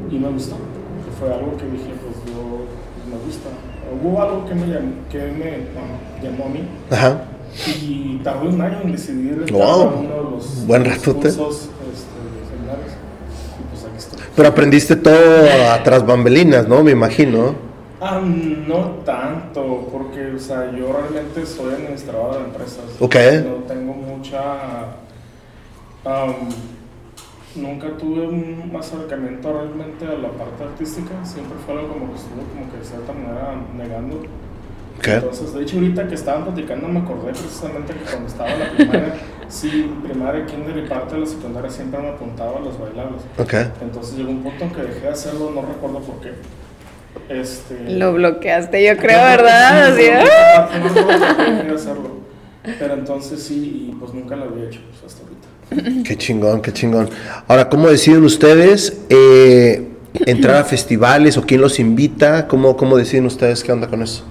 Speaker 4: y me gustó, que fue algo que dije, pues yo pues, me gusta. Hubo algo que me llamó, que me bueno, llamó a mí,
Speaker 1: Ajá.
Speaker 4: Y tardé un año en decidir
Speaker 1: Wow.
Speaker 4: uno de los
Speaker 1: Buen
Speaker 4: los
Speaker 1: ratote.
Speaker 4: cursos, este. Y pues aquí estoy.
Speaker 1: Pero aprendiste todo a tras bambelinas, ¿no? Me imagino.
Speaker 4: Ah, no tanto, porque o sea, yo realmente soy administrador de empresas.
Speaker 1: Ok.
Speaker 4: No tengo mucha. nunca tuve un acercamiento realmente a la parte artística. Siempre fue algo como que estuve como que de cierta manera negando.
Speaker 1: Ok.
Speaker 4: Entonces, de hecho, ahorita que estaban platicando, me acordé precisamente que cuando estaba en la primaria, sí, primaria, kinder y parte de la secundaria siempre me apuntaba a los bailables.
Speaker 1: Ok.
Speaker 4: Entonces llegó un punto en que dejé de hacerlo, no recuerdo por qué. Este,
Speaker 2: Lo bloqueaste, yo creo, ¿verdad?
Speaker 4: sí,
Speaker 2: Así,
Speaker 4: no,
Speaker 2: ¡ah!
Speaker 4: no, no, no, hacerlo. Pero entonces sí, y pues nunca lo había hecho pues, hasta ahorita.
Speaker 1: Qué chingón, qué chingón. Ahora, ¿cómo deciden ustedes eh, entrar a festivales o quién los invita? ¿Cómo, ¿Cómo deciden ustedes qué onda con eso?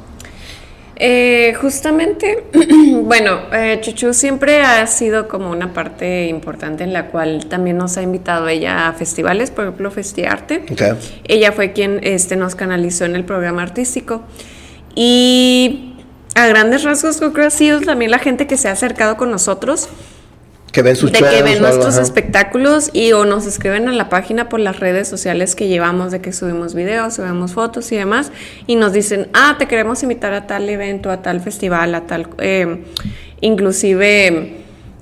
Speaker 2: Eh, justamente, bueno, eh, Chuchu siempre ha sido como una parte importante en la cual también nos ha invitado ella a festivales, por ejemplo, Festiarte.
Speaker 1: Ok.
Speaker 2: Ella fue quien este, nos canalizó en el programa artístico. Y a grandes rasgos creo que ha sido también la gente que se ha acercado con nosotros,
Speaker 1: Que ven sus
Speaker 2: de
Speaker 1: shows
Speaker 2: que ven nuestros
Speaker 1: ajá.
Speaker 2: espectáculos y o nos escriben a la página por las redes sociales que llevamos, de que subimos videos, subimos fotos y demás, y nos dicen, ah, te queremos invitar a tal evento, a tal festival, a tal, eh, inclusive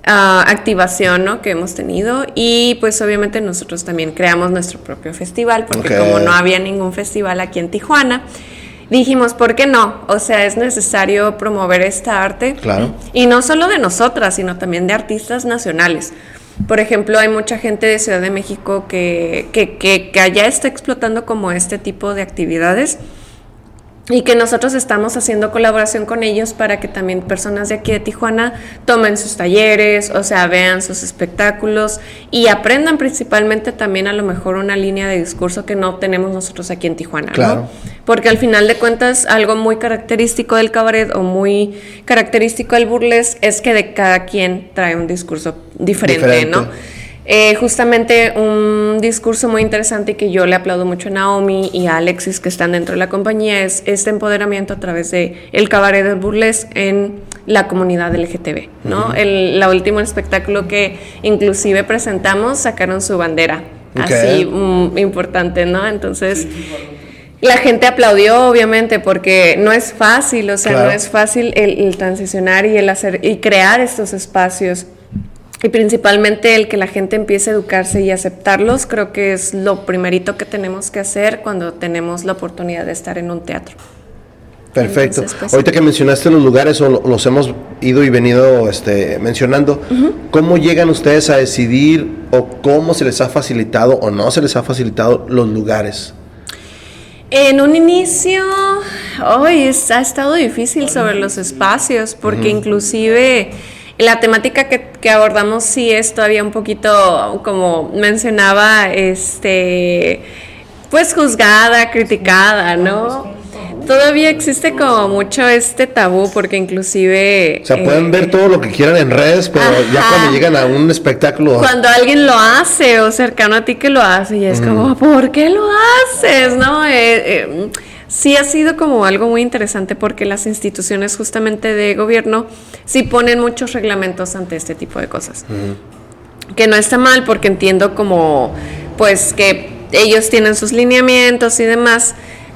Speaker 2: ah, activación, ¿no? Que hemos tenido y pues obviamente nosotros también creamos nuestro propio festival, porque como no había ningún festival aquí en Tijuana, dijimos, ¿por qué no? O sea, es necesario promover esta arte.
Speaker 1: Claro.
Speaker 2: Y no solo de nosotras, sino también de artistas nacionales. Por ejemplo, hay mucha gente de Ciudad de México que, que, que, que allá está explotando como este tipo de actividades. Y que nosotros estamos haciendo colaboración con ellos para que también personas de aquí de Tijuana tomen sus talleres, o sea, vean sus espectáculos y aprendan principalmente también a lo mejor una línea de discurso que no tenemos nosotros aquí en Tijuana, ¿no? Porque al final de cuentas algo muy característico del cabaret o muy característico del burles es que de cada quien trae un discurso diferente. ¿no? Eh, justamente un discurso muy interesante y que yo le aplaudo mucho a Naomi y a Alexis que están dentro de la compañía es este empoderamiento a través de el cabaret de burles en la comunidad LGTB, ¿no? el la último espectáculo que inclusive presentamos sacaron su bandera, así mm, importante, ¿no? Entonces la gente aplaudió, obviamente, porque no es fácil, o sea, no es fácil el, el, transicionar y el hacer y crear estos espacios y principalmente el que la gente empiece a educarse y aceptarlos, creo que es lo primerito que tenemos que hacer cuando tenemos la oportunidad de estar en un teatro.
Speaker 1: Perfecto. Pues, Ahorita que mencionaste los lugares o los hemos ido y venido este, mencionando, ¿cómo llegan ustedes a decidir o cómo se les ha facilitado o no se les ha facilitado los lugares?
Speaker 2: En un inicio, hoy ha estado difícil sobre los espacios porque inclusive la temática que, abordamos sí es todavía un poquito, como mencionaba, este, pues juzgada, criticada, ¿no? Todavía existe como mucho este tabú porque inclusive...
Speaker 1: O sea, pueden ver eh, todo lo que quieran en redes, pero ya cuando llegan a un espectáculo...
Speaker 2: Cuando alguien lo hace o cercano a ti que lo hace, y es como, ¿por qué lo haces? ¿No? Eh, eh, sí ha sido como algo muy interesante porque las instituciones justamente de gobierno sí ponen muchos reglamentos ante este tipo de cosas. Que no está mal porque entiendo como pues que ellos tienen sus lineamientos y demás,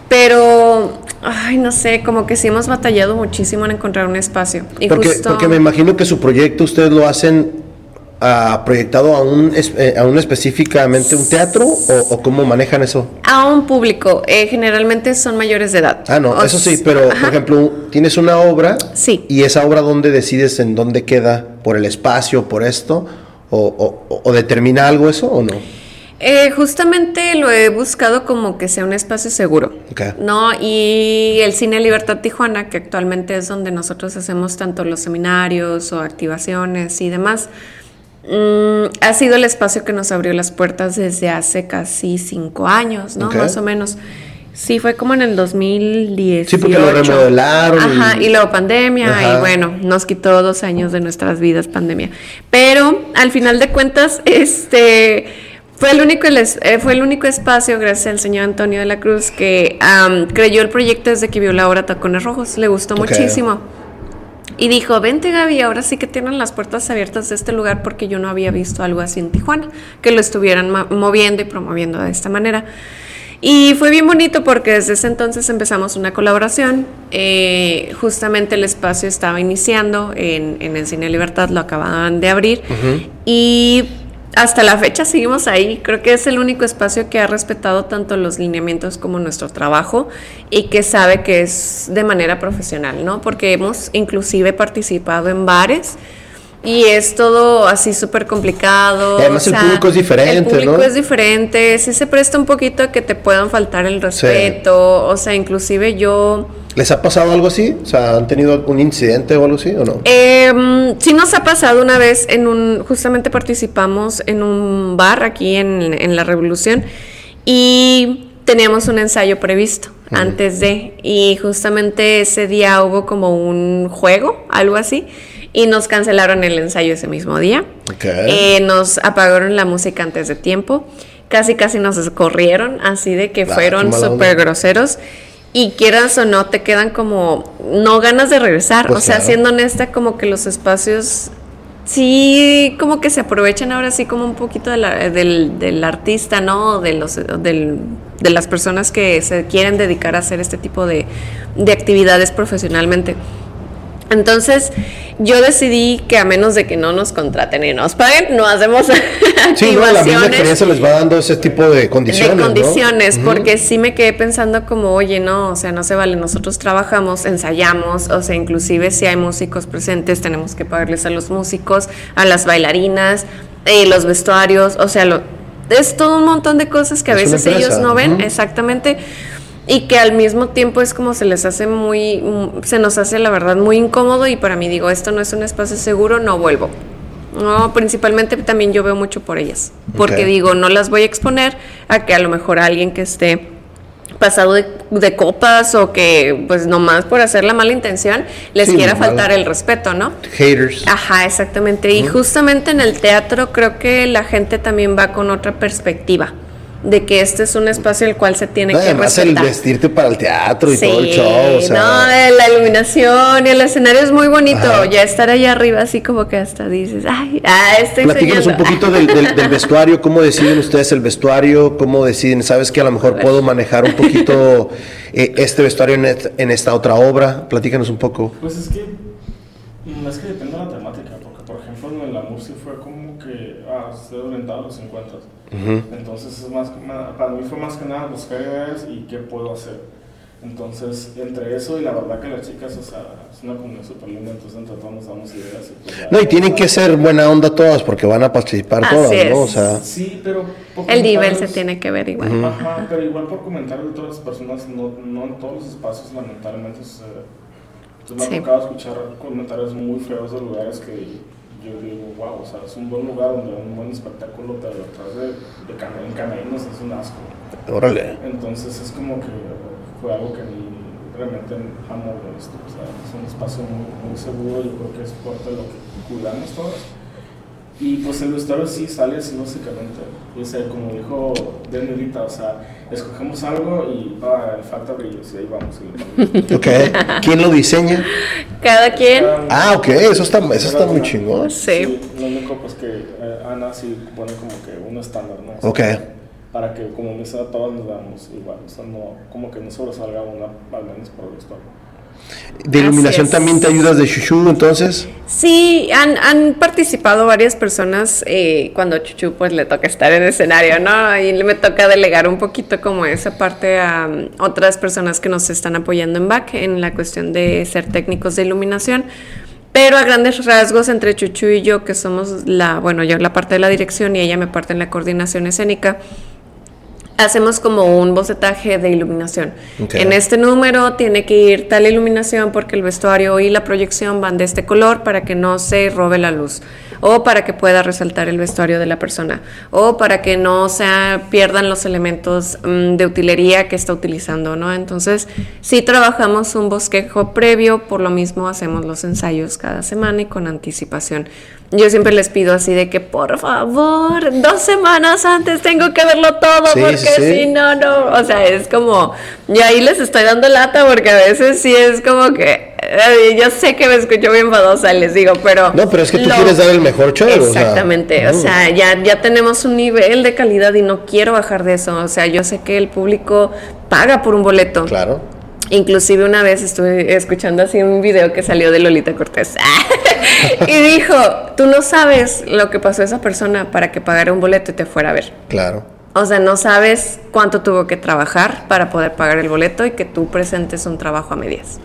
Speaker 2: pero ay, no sé, como que sí hemos batallado muchísimo en encontrar un espacio.
Speaker 1: Y porque, porque me imagino que su proyecto ustedes lo hacen ha proyectado a un, eh, a un específicamente un teatro o, cómo manejan eso?
Speaker 2: A un público, eh, generalmente son mayores de edad.
Speaker 1: Ah, no, eso sí, pero por ejemplo, tienes una obra
Speaker 2: sí.
Speaker 1: y esa obra dónde decides en dónde queda, por el espacio, por esto, o, o, determina algo eso o no?
Speaker 2: Eh, justamente lo he buscado como que sea un espacio seguro, ¿no? Y el Cine Libertad Tijuana, que actualmente es donde nosotros hacemos tanto los seminarios o activaciones y demás, Mm, ha sido el espacio que nos abrió las puertas desde hace casi cinco años, ¿no? Más o menos. Sí, fue como en el 2010.
Speaker 1: Sí, porque lo remodelaron.
Speaker 2: Ajá, y, luego pandemia, y bueno, nos quitó dos años de nuestras vidas pandemia. Pero al final de cuentas, este fue el único, eh, fue el único espacio, gracias al señor Antonio de la Cruz, que creyó el proyecto desde que vio la obra Tacones Rojos. Le gustó muchísimo. Y dijo, vente Gaby, ahora sí que tienen las puertas abiertas de este lugar porque yo no había visto algo así en Tijuana, que lo estuvieran moviendo y promoviendo de esta manera. Y fue bien bonito porque desde ese entonces empezamos una colaboración. Eh, justamente el espacio estaba iniciando en, el Cine Libertad, lo acababan de abrir. Y hasta la fecha seguimos ahí. Creo que es el único espacio que ha respetado tanto los lineamientos como nuestro trabajo y que sabe que es de manera profesional, ¿no? Porque hemos inclusive participado en bares. Y es todo así súper complicado.
Speaker 1: además el público es diferente, El
Speaker 2: público es diferente, sí se presta un poquito a que te puedan faltar el respeto, o sea, inclusive yo
Speaker 1: ¿Les ha pasado algo así? O sea, ¿han tenido algún incidente o algo así o no?
Speaker 2: Eh, sí nos ha pasado una vez en un, justamente participamos en un bar aquí en, la Revolución y teníamos un ensayo previsto antes de, y justamente ese día hubo como un juego, algo así, y nos cancelaron el ensayo ese mismo día. Eh, nos apagaron la música antes de tiempo, casi casi nos corrieron, así de que ah, fueron súper groseros y quieras o no, te quedan como no ganas de regresar. Pues o sea, siendo honesta, como que los espacios sí, como que se aprovechan ahora sí como un poquito del, del, artista, ¿no? De, los, del, de las personas que se quieren dedicar a hacer este tipo de, de actividades profesionalmente. Entonces, yo decidí que a menos de que no nos contraten y nos paguen, no hacemos
Speaker 1: sí, no, la misma experiencia les va dando ese tipo de condiciones.
Speaker 2: De condiciones, porque sí me quedé pensando como, oye, no, o sea, no se vale, nosotros trabajamos, ensayamos, o sea, inclusive si hay músicos presentes, tenemos que pagarles a los músicos, a las bailarinas, eh, los vestuarios, o sea, lo, es todo un montón de cosas que a veces ellos no ven, exactamente. Y que al mismo tiempo es como se les hace muy, mm, se nos hace la verdad muy incómodo y para mí digo, esto no es un espacio seguro, no vuelvo. No, principalmente también yo veo mucho por ellas, porque digo, no las voy a exponer a que a lo mejor alguien que esté pasado de, de copas o que pues nomás por hacer la mala intención les
Speaker 1: Sí,
Speaker 2: quiera faltar el respeto, ¿no?
Speaker 1: Haters.
Speaker 2: Ajá, exactamente. Y justamente en el teatro creo que la gente también va con otra perspectiva de que este es un espacio el cual se tiene
Speaker 1: No,
Speaker 2: que
Speaker 1: además el vestirte para el teatro y
Speaker 2: Sí,
Speaker 1: todo el show. O sea,
Speaker 2: no, la iluminación y el escenario es muy bonito.
Speaker 1: Ajá.
Speaker 2: Ya estar allá arriba así como que hasta dices, ay, ah, estoy
Speaker 1: Platícanos un
Speaker 2: soñando".
Speaker 1: poquito del, del- del vestuario, cómo deciden ustedes el vestuario, cómo deciden, sabes que a lo mejor puedo manejar un poquito eh, este vestuario en, et- en esta otra obra, platícanos un poco.
Speaker 4: Pues es que, es que depende de la temática, porque por ejemplo en la música fue como que, ah, estoy orientado a los encuentros. Entonces es más, que nada- para mí fue más que nada buscar ideas y qué puedo hacer. Entonces, entre eso y la verdad que las chicas, o sea, es una comunidad súper linda, entonces entre todos nos damos ideas. Y pues
Speaker 1: No, y tienen que ser buena onda todas porque van a participar
Speaker 2: Así
Speaker 1: todas,
Speaker 2: es.
Speaker 1: ¿no? O sea,
Speaker 4: Sí, pero...
Speaker 2: El nivel se tiene que ver igual.
Speaker 4: Ajá, pero igual por comentarios de todas las personas, no, no en todos los espacios lamentablemente sucede. Entonces me
Speaker 2: Sí.
Speaker 4: ha tocado escuchar comentarios muy feos de lugares que yo digo, wow, o sea, es un buen lugar donde hay un buen espectáculo, pero atrás de, de cam- en camerinos es un asco.
Speaker 1: órale.
Speaker 4: Entonces es como que fue algo que a mí realmente amo de esto. O sea, es un espacio muy, muy seguro, yo creo que es parte de lo que cuidamos todos. Y pues el vestuario sí sale así básicamente. Y o sea, como dijo Danielita, o sea, escogemos algo y ah, le falta brillo, y ahí vamos. y.
Speaker 1: Ok. ¿Quién lo diseña?
Speaker 2: Cada quien,
Speaker 1: Ah, ok, eso está, eso está muy chingón.
Speaker 2: sí.
Speaker 4: Lo único pues que eh, Ana sí pone como que un estándar, ¿no? O sea,
Speaker 1: Ok.
Speaker 4: Para que como mesa todos nos veamos igual, o sea, no, como que no sobresalga una, al menos por el vestuario.
Speaker 1: ¿De iluminación también te ayudas de Shushu entonces?
Speaker 2: Sí, han, han participado varias personas eh, cuando Chuchu pues le toca estar en escenario, ¿no? Y me toca delegar un poquito como esa parte a um, otras personas que nos están apoyando en back en la cuestión de ser técnicos de iluminación. Pero a grandes rasgos entre Chuchu y yo, que somos la, bueno, yo la parte de la dirección y ella me parte en la coordinación escénica, hacemos como un bocetaje de iluminación. En este número tiene que ir tal iluminación porque el vestuario y la proyección van de este color para que no se robe la luz o para que pueda resaltar el vestuario de la persona o para que no se pierdan los elementos mm, de utilería que está utilizando, ¿no? Entonces, sí trabajamos un bosquejo previo, por lo mismo hacemos los ensayos cada semana y con anticipación. Yo siempre les pido así de que por favor, dos semanas antes tengo que verlo todo
Speaker 1: Sí,
Speaker 2: porque
Speaker 1: sí,
Speaker 2: si no, no, o sea, es como, y ahí les estoy dando lata porque a veces sí es como que, eh, yo sé que me escucho bien enfadosa, les digo, pero...
Speaker 1: No, pero es que tú
Speaker 2: lo-
Speaker 1: quieres dar el mejor show. o sea,
Speaker 2: Exactamente, o sea, ya, ya tenemos un nivel de calidad y no quiero bajar de eso, o sea, yo sé que el público paga por un boleto.
Speaker 1: Claro.
Speaker 2: Inclusive una vez estuve escuchando así un video que salió de Lolita Cortés y dijo, tú no sabes lo que pasó a esa persona para que pagara un boleto y te fuera a ver.
Speaker 1: Claro.
Speaker 2: O sea, no sabes cuánto tuvo que trabajar para poder pagar el boleto y que tú presentes un trabajo a medias.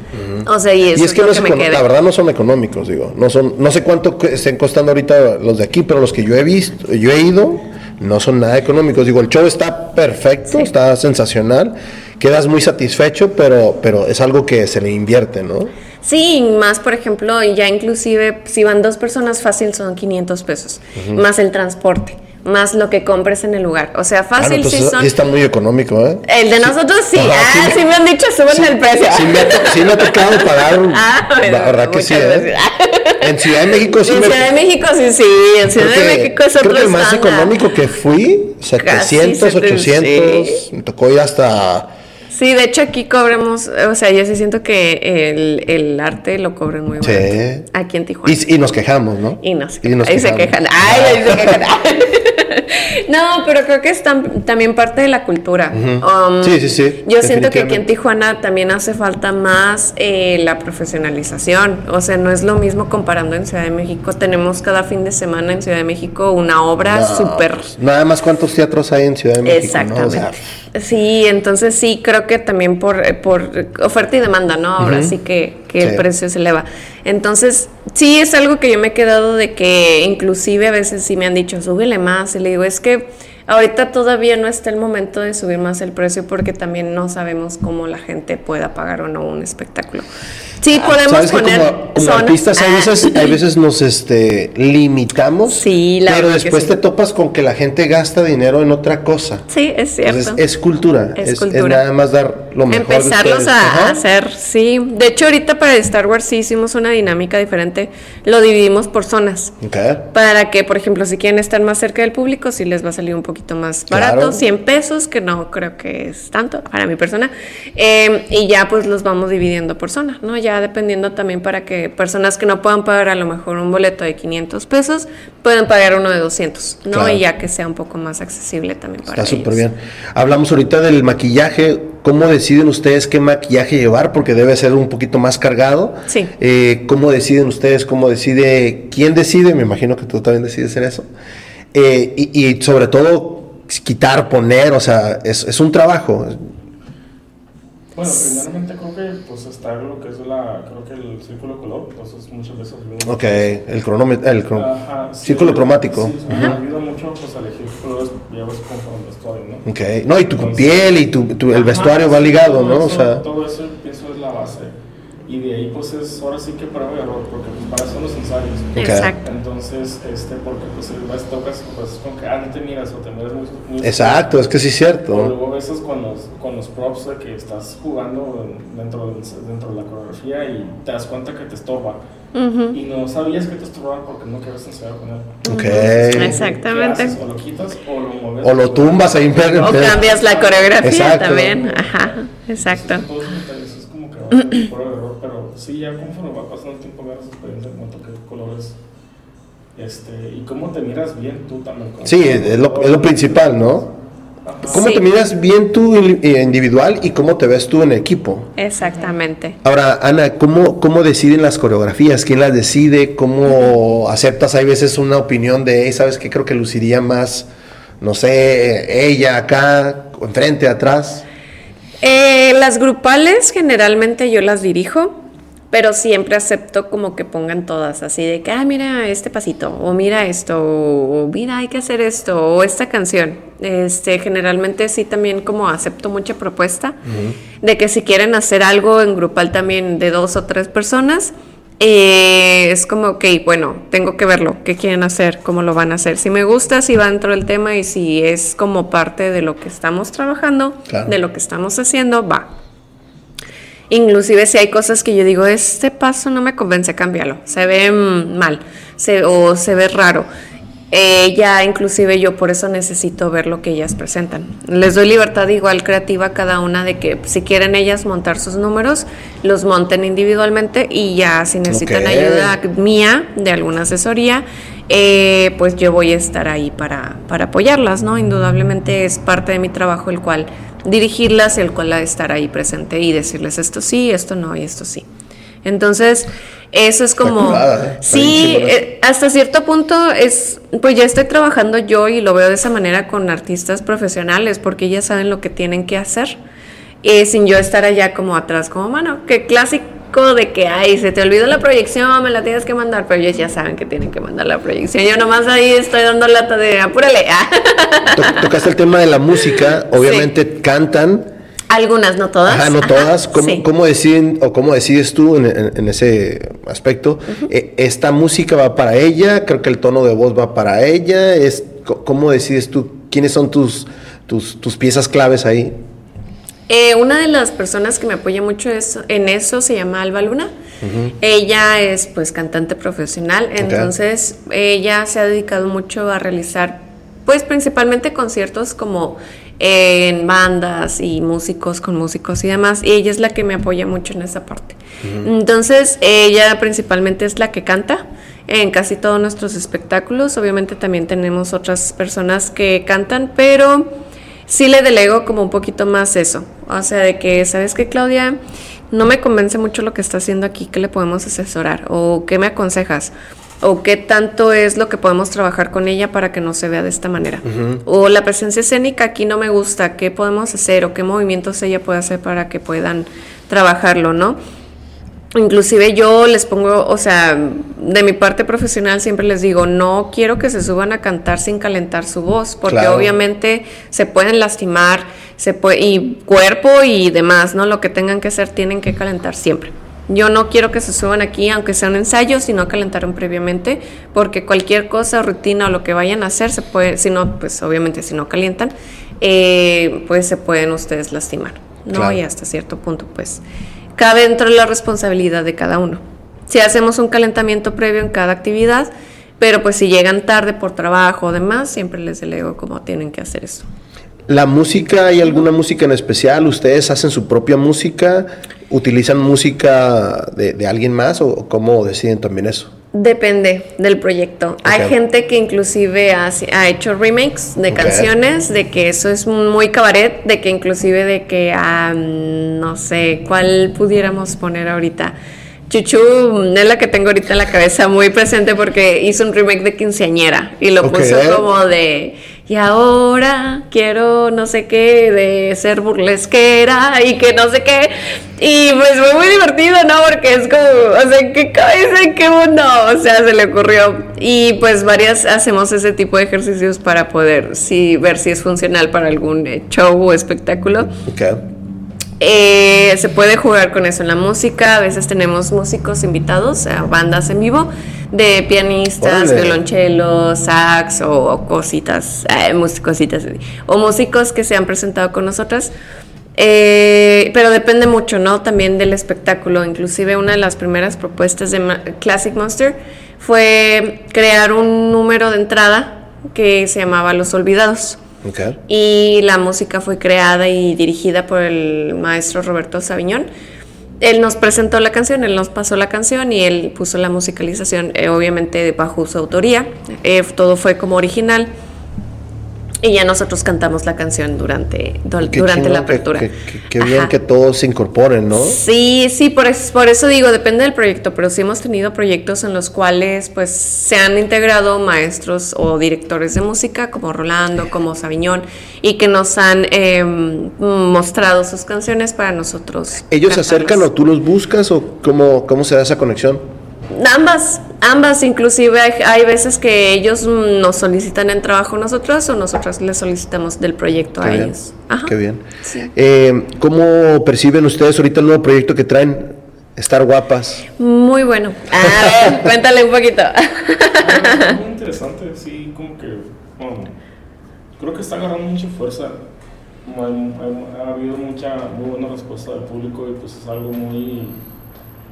Speaker 2: O sea, y eso
Speaker 1: y es que,
Speaker 2: lo
Speaker 1: no
Speaker 2: que me queda.
Speaker 1: la verdad no son económicos, digo. No son, no sé cuánto cu- estén costando ahorita los de aquí, pero los que yo he visto, yo he ido, no son nada económicos. Digo, el show está perfecto,
Speaker 2: Sí.
Speaker 1: está sensacional, quedas muy satisfecho, pero, pero es algo que se le invierte, ¿no?
Speaker 2: Sí, más por ejemplo, y ya inclusive si van dos personas fácil son 500 pesos, más el transporte, más lo que compres en el lugar. O sea,
Speaker 1: Ah,
Speaker 2: fácil
Speaker 1: entonces
Speaker 2: sí son...
Speaker 1: sí está muy económico, ¿eh?
Speaker 2: El de nosotros sí,
Speaker 1: Ajá,
Speaker 2: ah,
Speaker 1: sí
Speaker 2: sí,
Speaker 1: me-
Speaker 2: han dicho, suben el precio.
Speaker 1: Sí me, sí me ha tocado pagar,
Speaker 2: Ah, bueno,
Speaker 1: la verdad que sí, ¿eh? En Ciudad de México sí
Speaker 2: en
Speaker 1: me...
Speaker 2: Ciudad de México sí, sí, en Ciudad
Speaker 1: creo
Speaker 2: de México es
Speaker 1: creo
Speaker 2: otro
Speaker 1: que el más económico que fui, 700,
Speaker 2: 70,
Speaker 1: 800,
Speaker 2: sí.
Speaker 1: me tocó ir hasta...
Speaker 2: Sí, de hecho aquí cobramos, o sea, yo sí siento que el, el arte lo cobran muy
Speaker 1: Sí.
Speaker 2: barato. Aquí en Tijuana.
Speaker 1: Y, y nos quejamos, ¿no?
Speaker 2: Y nos,
Speaker 1: Y nos
Speaker 2: ahí se
Speaker 1: quejamos.
Speaker 2: quejan. Ay, ahí se quejan. no, pero creo que es tam- también parte de la cultura. Um,
Speaker 1: Sí, sí, sí,
Speaker 2: Yo siento que aquí en. Tijuana también hace falta más eh, la profesionalización. O sea, no es lo mismo comparando en Ciudad de México. Tenemos cada fin de semana en Ciudad de México una obra
Speaker 1: No,
Speaker 2: súper
Speaker 1: pues, Nada más cuántos teatros hay en Ciudad de México, ¿no? O
Speaker 2: Exactamente.
Speaker 1: sea,
Speaker 2: sí, entonces sí, creo que también por, eh, por oferta y demanda, ¿no? Ahora sí que, que
Speaker 1: Sí.
Speaker 2: el precio se eleva. Entonces, sí es algo que yo me he quedado de que inclusive a veces sí me han dicho, súbele más. Y le digo, es que Ahorita todavía no está el momento de subir más el precio porque también no sabemos cómo la gente pueda pagar o no un espectáculo. Sí,
Speaker 1: Ah,
Speaker 2: podemos
Speaker 1: ¿Sabes que
Speaker 2: poner
Speaker 1: como, como artistas hay
Speaker 2: Ah.
Speaker 1: veces, hay veces nos este, limitamos,
Speaker 2: Sí, la
Speaker 1: pero después
Speaker 2: sí.
Speaker 1: te topas con que la gente gasta dinero en otra cosa.
Speaker 2: Sí, es cierto.
Speaker 1: Entonces, es cultura,
Speaker 2: Es
Speaker 1: es, es
Speaker 2: cultura.
Speaker 1: nada más dar lo mejor.
Speaker 2: Empezarlos a hacer, sí. De hecho, ahorita para Star Wars sí hicimos una dinámica diferente. Lo dividimos por zonas.
Speaker 1: Ok.
Speaker 2: Para que, por ejemplo, si quieren estar más cerca del público, sí les va a salir un poquito más barato,
Speaker 1: Claro.
Speaker 2: 100 pesos, que no creo que es tanto para mi persona. Eh, y ya pues los vamos dividiendo por zona, ¿no? Ya dependiendo también para que personas que no puedan pagar a lo mejor un boleto de 500 pesos, pueden pagar uno de 200, ¿no?
Speaker 1: Claro.
Speaker 2: Y ya que sea un poco más accesible también para
Speaker 1: Está súper
Speaker 2: ellos.
Speaker 1: bien. Hablamos ahorita del maquillaje. ¿Cómo deciden ustedes qué maquillaje llevar? Porque debe ser un poquito más cargado.
Speaker 2: Sí.
Speaker 1: Eh, ¿Cómo deciden ustedes? ¿Cómo decide? ¿Quién decide? Me imagino que tú también decides en eso. Eh, y, y sobre todo, quitar, poner, o sea, es, es un trabajo.
Speaker 4: Bueno, primeramente creo que pues está lo que es la, creo que el círculo color, entonces muchas veces...
Speaker 1: Ok, el cronómetro, el cron-
Speaker 4: Ajá, sí,
Speaker 1: círculo cromático.
Speaker 4: Sí, me ayuda mucho pues a elegir colores, ya ves conforme vestuario, ¿no?
Speaker 1: Ok, no, y tu
Speaker 4: Entonces-
Speaker 1: piel y tu, tu- el
Speaker 4: Ajá,
Speaker 1: vestuario va
Speaker 4: sí,
Speaker 1: ligado, ¿no? O
Speaker 4: eso-
Speaker 1: sea,
Speaker 4: todo eso pienso es la base. Y de ahí pues es ahora sí que prueba y error, porque pues para eso son los ensayos.
Speaker 2: Exacto.
Speaker 4: Entonces, este, porque pues vas tocas pues con que ah, no te miras o te miras muy, muy
Speaker 1: exacto, es que sí es
Speaker 4: o
Speaker 1: cierto.
Speaker 4: luego a veces con los, con los props de que estás jugando en- dentro, dentro de la coreografía y te das cuenta que te estorba. Y no sabías que te estorbaba porque no querías ensayar con él.
Speaker 1: Ok.
Speaker 2: Exactamente.
Speaker 4: O lo quitas o lo mueves.
Speaker 1: O lo tumbas ahí
Speaker 2: O cambias la coreografía
Speaker 1: Exacto.
Speaker 2: también. Ajá, exacto.
Speaker 4: Todos un prueba de error, pero sí, ya conforme va pasando el tiempo, ganas experiencia en cuanto a qué colores. Este, y cómo te miras bien tú también.
Speaker 1: Sí, es lo, es lo principal, ¿no?
Speaker 4: Ajá.
Speaker 1: ¿Cómo
Speaker 2: Sí.
Speaker 1: te miras bien tú eh, individual y cómo te ves tú en equipo?
Speaker 2: Exactamente.
Speaker 1: Ahora, Ana, ¿cómo, ¿cómo deciden las coreografías? ¿Quién las decide? ¿Cómo aceptas? Hay veces una opinión de, "Hey, ¿sabes qué? Creo que luciría más, no sé, ella acá, enfrente, atrás.
Speaker 2: Eh, las grupales generalmente yo las dirijo, pero siempre acepto como que pongan todas, así de que, ah, mira este pasito, o mira esto, o mira hay que hacer esto, o esta canción. Este, generalmente sí también como acepto mucha propuesta de que si quieren hacer algo en grupal también de dos o tres personas, eh, es como, ok, bueno, tengo que verlo, qué quieren hacer, cómo lo van a hacer. Si me gusta, si va dentro del tema y si es como parte de lo que estamos trabajando,
Speaker 1: Claro.
Speaker 2: de lo que estamos haciendo, va. Inclusive si hay cosas que yo digo, este paso no me convence, cámbialo, se ve mm, mal se, o se ve raro. Eh, ya inclusive yo por eso necesito ver lo que ellas presentan. Les doy libertad igual creativa a cada una de que si quieren ellas montar sus números, los monten individualmente y ya si necesitan ayuda mía de alguna asesoría, eh, pues yo voy a estar ahí para, para apoyarlas, ¿no? Indudablemente es parte de mi trabajo el cual dirigirlas, el cual estar ahí presente y decirles esto sí, esto no y esto sí. Entonces, eso es como...
Speaker 1: curada, ¿eh?
Speaker 2: Sí, eh, hasta cierto punto es, pues ya estoy trabajando yo y lo veo de esa manera con artistas profesionales, porque ellas saben lo que tienen que hacer, eh, sin yo estar allá como atrás, como, mano, que clásico de que, ay, se te olvidó la proyección, me la tienes que mandar, pero ellos ya saben que tienen que mandar la proyección. Yo nomás ahí estoy dando lata de, apúrale.
Speaker 1: To- tocaste el tema de la música, obviamente cantan.
Speaker 2: Algunas, no todas.
Speaker 1: Ajá, no
Speaker 2: Ajá,
Speaker 1: todas. ¿Cómo,
Speaker 2: sí.
Speaker 1: cómo deciden o cómo decides tú en, en- en ese aspecto? Eh, ¿Esta música va para ella? Creo que el tono de voz va para ella. Es, ¿Cómo decides tú? ¿Quiénes son tus, tus, tus piezas claves ahí?
Speaker 2: Eh, una de las personas que me apoya mucho es- en eso se llama Alba Luna. Ella es pues cantante profesional, entonces ella se ha dedicado mucho a realizar pues principalmente conciertos como en bandas y músicos con músicos y demás, y ella es la que me apoya mucho en esa parte. Entonces, ella principalmente es la que canta en casi todos nuestros espectáculos. Obviamente también tenemos otras personas que cantan, pero sí le delego como un poquito más eso. O sea, de que, ¿sabes qué, Claudia? No me convence mucho lo que está haciendo aquí, ¿qué le podemos asesorar? ¿O qué me aconsejas? ¿O qué tanto es lo que podemos trabajar con ella para que no se vea de esta manera? O la presencia escénica aquí no me gusta, ¿qué podemos hacer? ¿O qué movimientos ella puede hacer para que puedan trabajarlo, no? Inclusive yo les pongo, o sea, de mi parte profesional siempre les digo, no quiero que se suban a cantar sin calentar su voz, porque
Speaker 1: Claro.
Speaker 2: obviamente se pueden lastimar, se puede, y cuerpo y demás, ¿no? Lo que tengan que hacer tienen que calentar siempre. Yo no quiero que se suban aquí, aunque sea un ensayo, si no calentaron previamente, porque cualquier cosa, rutina o lo que vayan a hacer, se puede, si no, pues obviamente si no calientan, eh, pues se pueden ustedes lastimar, ¿no?
Speaker 1: Claro.
Speaker 2: Y hasta cierto punto, pues cabe dentro de la responsabilidad de cada uno. Si hacemos un calentamiento previo en cada actividad, pero pues si llegan tarde por trabajo o demás, siempre les delego cómo tienen que hacer eso.
Speaker 1: La música, ¿hay alguna música en especial? ¿Ustedes hacen su propia música? ¿Utilizan música de, de alguien más o cómo deciden también eso?
Speaker 2: Depende del proyecto. Hay gente que inclusive ha hecho remakes de canciones, de que eso es muy cabaret, de que inclusive de que, ah, no sé, ¿cuál pudiéramos poner ahorita? Chuchu mm, es la que tengo ahorita en la cabeza muy presente porque hizo un remake de Quinceañera y lo puso como de, y ahora quiero no sé qué, de ser burlesquera y que no sé qué. Y pues fue muy divertido, ¿no? Porque es como, o sea, qué cabeza, qué mundo, o sea, se le ocurrió. Y pues varias hacemos ese tipo de ejercicios para poder sí, ver si es funcional para algún eh, show o espectáculo.
Speaker 1: Ok.
Speaker 2: Eh, se puede jugar con eso en la música. A veces tenemos músicos invitados, eh, bandas en vivo, de pianistas, violonchelos, sax o, o cositas, eh, cositas, o músicos que se han presentado con nosotras. Eh, pero depende mucho, ¿no? También del espectáculo. Inclusive una de las primeras propuestas de Ma- Classic Monster fue crear un número de entrada que se llamaba Los Olvidados.
Speaker 1: Ok.
Speaker 2: Y la música fue creada y dirigida por el maestro Roberto Sabiñón. Él nos presentó la canción, él nos pasó la canción y él puso la musicalización, eh, obviamente bajo su autoría. Eh, todo fue como original. Y ya nosotros cantamos la canción durante, durante la apertura.
Speaker 1: Qué, bien
Speaker 2: Ajá.
Speaker 1: que todos se incorporen, ¿no?
Speaker 2: Sí, sí, por eso, por eso digo, depende del proyecto, pero sí hemos tenido proyectos en los cuales pues se han integrado maestros o directores de música como Rolando, como Sabiñón, y que nos han eh, mostrado sus canciones para nosotros.
Speaker 1: ¿Ellos se acercan o tú los buscas o cómo, cómo se da esa conexión?
Speaker 2: Ambas, ambas, inclusive hay, hay veces que ellos nos solicitan en trabajo nosotros o nosotros les solicitamos del proyecto
Speaker 1: Qué
Speaker 2: a
Speaker 1: bien,
Speaker 2: ellos. Ajá.
Speaker 1: Qué bien.
Speaker 2: Sí.
Speaker 1: Eh, ¿Cómo perciben ustedes ahorita el nuevo proyecto que traen? Estar guapas.
Speaker 2: Muy bueno. A ver, cuéntale un poquito.
Speaker 4: Ah, muy interesante, sí, como que. bueno, creo que está agarrando mucha fuerza. Hay- ha habido mucha muy buena respuesta del público y pues es algo muy.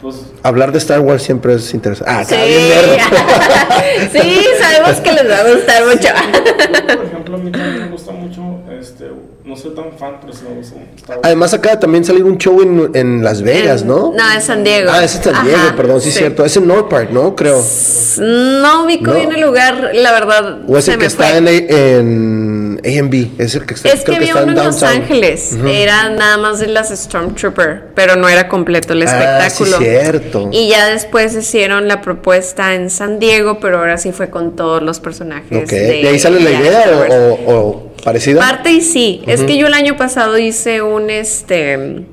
Speaker 4: Pues
Speaker 1: Hablar de Star Wars siempre es interesante. Ah,
Speaker 2: Sí.
Speaker 1: está bien nerd.
Speaker 2: sí, sabemos que les va a gustar mucho.
Speaker 4: Ejemplo, a mí también me gusta mucho. Este, no soy tan fan, pero sí me gusta.
Speaker 1: Además acaba de también salir un show en, en Las Vegas,
Speaker 2: En-
Speaker 1: ¿no?
Speaker 2: no, en San Diego.
Speaker 1: Ah, es en San Diego,
Speaker 2: Ajá,
Speaker 1: perdón, sí, es
Speaker 2: sí.
Speaker 1: cierto. Es en North Park, ¿no? Creo.
Speaker 2: No ubico
Speaker 1: No.
Speaker 2: bien el lugar, la verdad.
Speaker 1: O es
Speaker 2: se
Speaker 1: el que
Speaker 2: me
Speaker 1: está
Speaker 2: fue.
Speaker 1: en, en A&B. Es el que está,
Speaker 2: Es que
Speaker 1: creo
Speaker 2: había
Speaker 1: está
Speaker 2: uno en Los. Ángeles, era nada más de las Stormtrooper, pero no era completo el
Speaker 1: Ah,
Speaker 2: espectáculo.
Speaker 1: sí, cierto.
Speaker 2: Y ya después hicieron la propuesta en San Diego, pero ahora sí fue con todos los personajes.
Speaker 1: Ok. ¿De ahí sale la idea o, o- o parecida?
Speaker 2: Parte y sí. Es que yo el año pasado hice un este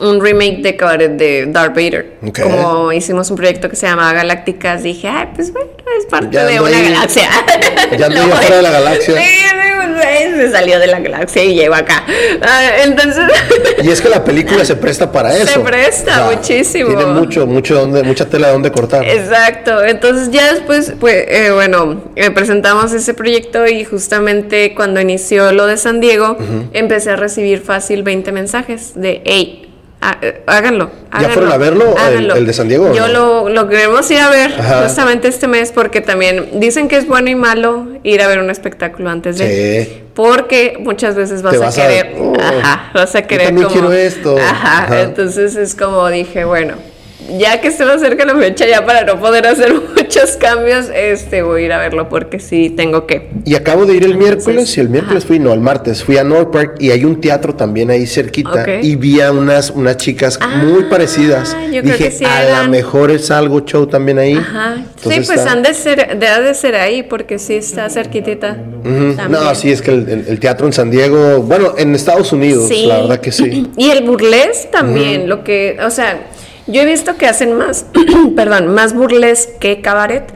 Speaker 2: un remake de Cabaret de Darth Vader. Como hicimos un proyecto que se llamaba Galácticas, dije, ay, pues bueno, es parte
Speaker 1: Ya
Speaker 2: de una
Speaker 1: ahí-
Speaker 2: galaxia.
Speaker 1: ya
Speaker 2: voy-
Speaker 1: fuera de la galaxia.
Speaker 2: Sí, se salió de la galaxia y llegó acá. Ah, entonces.
Speaker 1: Y es que la película se presta para
Speaker 2: Se
Speaker 1: eso.
Speaker 2: presta muchísimo.
Speaker 1: Tiene mucho, mucho donde, mucha tela donde cortar.
Speaker 2: Exacto, entonces ya después, pues, eh, bueno, eh, presentamos ese proyecto y justamente cuando inició lo de San Diego, empecé a recibir fácil 20 mensajes de, hey, há- eh, háganlo.
Speaker 1: ¿Ya
Speaker 2: háganlo,
Speaker 1: fueron a verlo, el-
Speaker 2: háganlo".
Speaker 1: el de San Diego,
Speaker 2: Yo
Speaker 1: no?
Speaker 2: lo, lo queremos ir a ver
Speaker 1: Ajá.
Speaker 2: justamente este mes porque también dicen que es bueno y malo ir a ver un espectáculo antes de...
Speaker 1: Sí.
Speaker 2: Porque muchas veces vas a
Speaker 1: vas a-
Speaker 2: querer,
Speaker 1: oh,
Speaker 2: ajá, vas a
Speaker 1: yo
Speaker 2: querer
Speaker 1: también
Speaker 2: como,
Speaker 1: quiero esto.
Speaker 2: Ajá,
Speaker 1: Ajá.
Speaker 2: entonces es como dije, bueno, ya que se me acerca la fecha, ya para no poder hacer muchos cambios, este, voy a ir a verlo porque sí tengo que.
Speaker 1: Y acabo de ir el
Speaker 2: Entonces,
Speaker 1: miércoles, y el miércoles
Speaker 2: ajá.
Speaker 1: fui, no, el martes, fui a North Park y hay un teatro también ahí cerquita
Speaker 2: Ok.
Speaker 1: y vi a unas, unas chicas
Speaker 2: Ah,
Speaker 1: muy parecidas.
Speaker 2: yo creo
Speaker 1: Dije,
Speaker 2: que sí
Speaker 1: a
Speaker 2: eran".
Speaker 1: mejor es algo show también ahí.
Speaker 2: Ajá. Sí, pues
Speaker 1: está-
Speaker 2: han de ser, de, ha de ser ahí porque sí está cerquitita. También.
Speaker 1: No, sí, es que el, el- el teatro en San Diego, bueno, en Estados Unidos,
Speaker 2: Sí.
Speaker 1: la verdad que sí.
Speaker 2: Y el burlesque también, lo que, o sea, Yo he visto que hacen más, perdón, más burlesque que cabaret,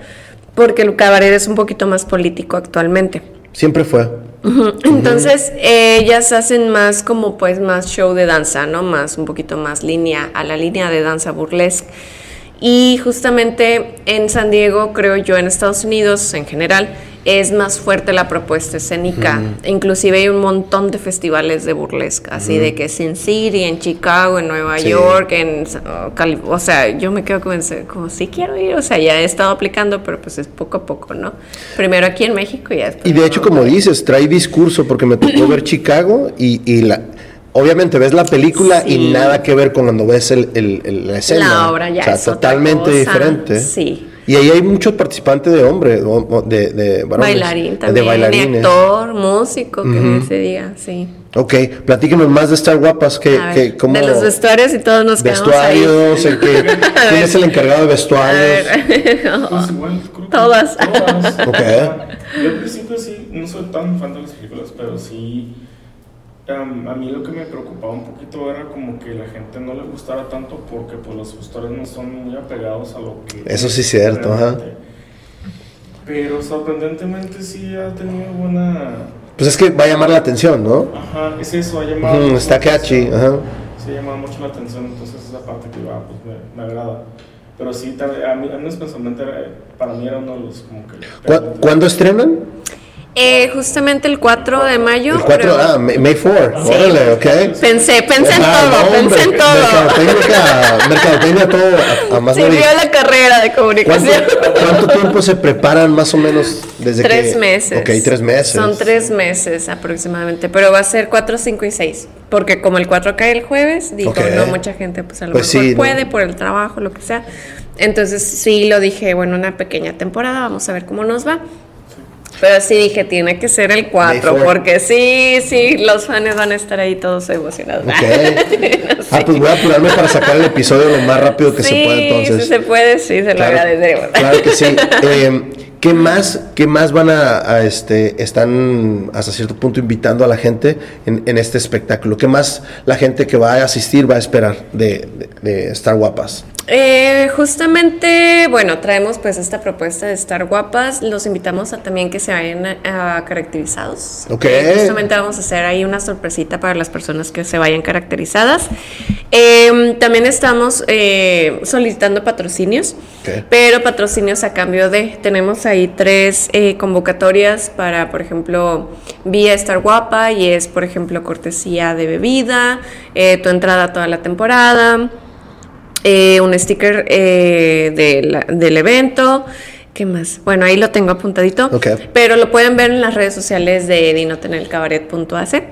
Speaker 2: porque el cabaret es un poquito más político actualmente.
Speaker 1: Siempre fue.
Speaker 2: Entonces, ellas hacen más como pues más show de danza, ¿no? Más, un poquito más línea, a la línea de danza burlesque. Y justamente en San Diego, creo yo, en Estados Unidos en general, es más fuerte la propuesta escénica. Inclusive hay un montón de festivales de burlesque, así de que Sin City, en Chicago, en Nueva
Speaker 1: Sí.
Speaker 2: York, en Cali- o sea, yo me quedo como, en- como sí quiero ir, o sea, ya he estado aplicando, pero pues es poco a poco, ¿no? Primero aquí en México y ya después
Speaker 1: Y de hecho, como dices, trae discurso porque me tocó ver Chicago y, y la... Obviamente ves la película y nada que ver con cuando ves el, el- el- la escena.
Speaker 2: La obra ya
Speaker 1: O sea,
Speaker 2: es otra
Speaker 1: totalmente
Speaker 2: cosa.
Speaker 1: diferente.
Speaker 2: Sí.
Speaker 1: Y ahí hay muchos participantes de hombre, o- o de, de varones,
Speaker 2: Bailarín
Speaker 1: de
Speaker 2: también,
Speaker 1: bailarines.
Speaker 2: actor, músico, que se diga, sí.
Speaker 1: Ok, platíquenos más de Star Guapas, que,
Speaker 2: ver,
Speaker 1: que cómo...
Speaker 2: de los vestuarios y todos nos ahí.
Speaker 1: vestuarios, el que, ¿quién es el encargado de vestuarios?
Speaker 4: Pues igual, creo que
Speaker 2: Todas.
Speaker 4: Todas.
Speaker 1: Ok.
Speaker 4: Yo al principio sí, no soy tan fan de las películas, pero sí. Em, a mí lo que me preocupaba un poquito era como que la gente no le gustara tanto porque pues los vestuarios no son muy apegados a lo que...
Speaker 1: Eso sí es cierto, ajá.
Speaker 4: Pero sorprendentemente sí ha tenido buena...
Speaker 1: Pues es que va a llamar la atención, ¿no?
Speaker 4: Ajá, es eso, ha llamado...
Speaker 1: Ujú,
Speaker 4: mucho
Speaker 1: está
Speaker 4: la atención.
Speaker 1: catchy, ajá.
Speaker 4: Sí, ha llamado mucho la atención, entonces esa parte que va, pues me, me agrada. Pero sí, a mí, a mí personalmente era- para mí era uno de los como que...
Speaker 1: ¿Cu- ¿Cuándo estrenan?
Speaker 2: Eh, justamente el 4 de mayo.
Speaker 1: El 4,
Speaker 2: creo.
Speaker 1: ah, May May 4,
Speaker 2: Sí.
Speaker 1: órale, ok.
Speaker 2: Pensé, pensé en
Speaker 1: Ah,
Speaker 2: todo,
Speaker 1: no,
Speaker 2: pensé en todo.
Speaker 1: Mercadotecnia, mercadotecnia todo a, a más
Speaker 2: Sirvió
Speaker 1: morir.
Speaker 2: la carrera de
Speaker 1: ¿Cuánto,
Speaker 2: comunicación.
Speaker 1: cuánto tiempo se preparan más o menos desde que...?
Speaker 2: Tres meses.
Speaker 1: Ok, tres meses.
Speaker 2: Son tres meses aproximadamente, pero va a ser 4, 5 y 6. Porque como el 4 cae el jueves, dijo,
Speaker 1: Ok.
Speaker 2: no mucha gente pues a lo
Speaker 1: Pues
Speaker 2: mejor
Speaker 1: sí, ¿no?
Speaker 2: puede por el trabajo, lo que sea. Entonces sí lo dije, bueno, una pequeña temporada, vamos a ver cómo nos va. Pero sí dije, tiene que ser el 4,
Speaker 1: May four.
Speaker 2: porque sí, sí, los fans van a estar ahí todos emocionados.
Speaker 1: Ok. Ah, pues voy a apurarme para sacar el episodio lo más rápido que se
Speaker 2: sí,
Speaker 1: pueda entonces.
Speaker 2: sí se puede, sí, se lo
Speaker 1: Claro,
Speaker 2: agradeceremos.
Speaker 1: claro que sí. Eh, ¿Qué más, qué más van a, a, este, están hasta cierto punto invitando a la gente en, en este espectáculo? ¿Qué más la gente que va a asistir va a esperar de, de, de Star Guapas?
Speaker 2: Eh, justamente, bueno, traemos pues esta propuesta de estar guapas. Los invitamos a también que se vayan a, a caracterizados.
Speaker 1: Ok.
Speaker 2: Eh, justamente vamos a hacer ahí una sorpresita para las personas que se vayan caracterizadas. Eh, también estamos eh, solicitando patrocinios,
Speaker 1: Ok.
Speaker 2: pero patrocinios a cambio de. Tenemos ahí tres convocatorias para, por ejemplo, vía Estar Guapa y es, por ejemplo, cortesía de bebida, tu entrada toda la temporada eh, un sticker eh, de la- del evento. ¿Qué más? Bueno, ahí lo tengo apuntadito. Pero lo pueden ver en las redes sociales de dinotenelcabaret.ac.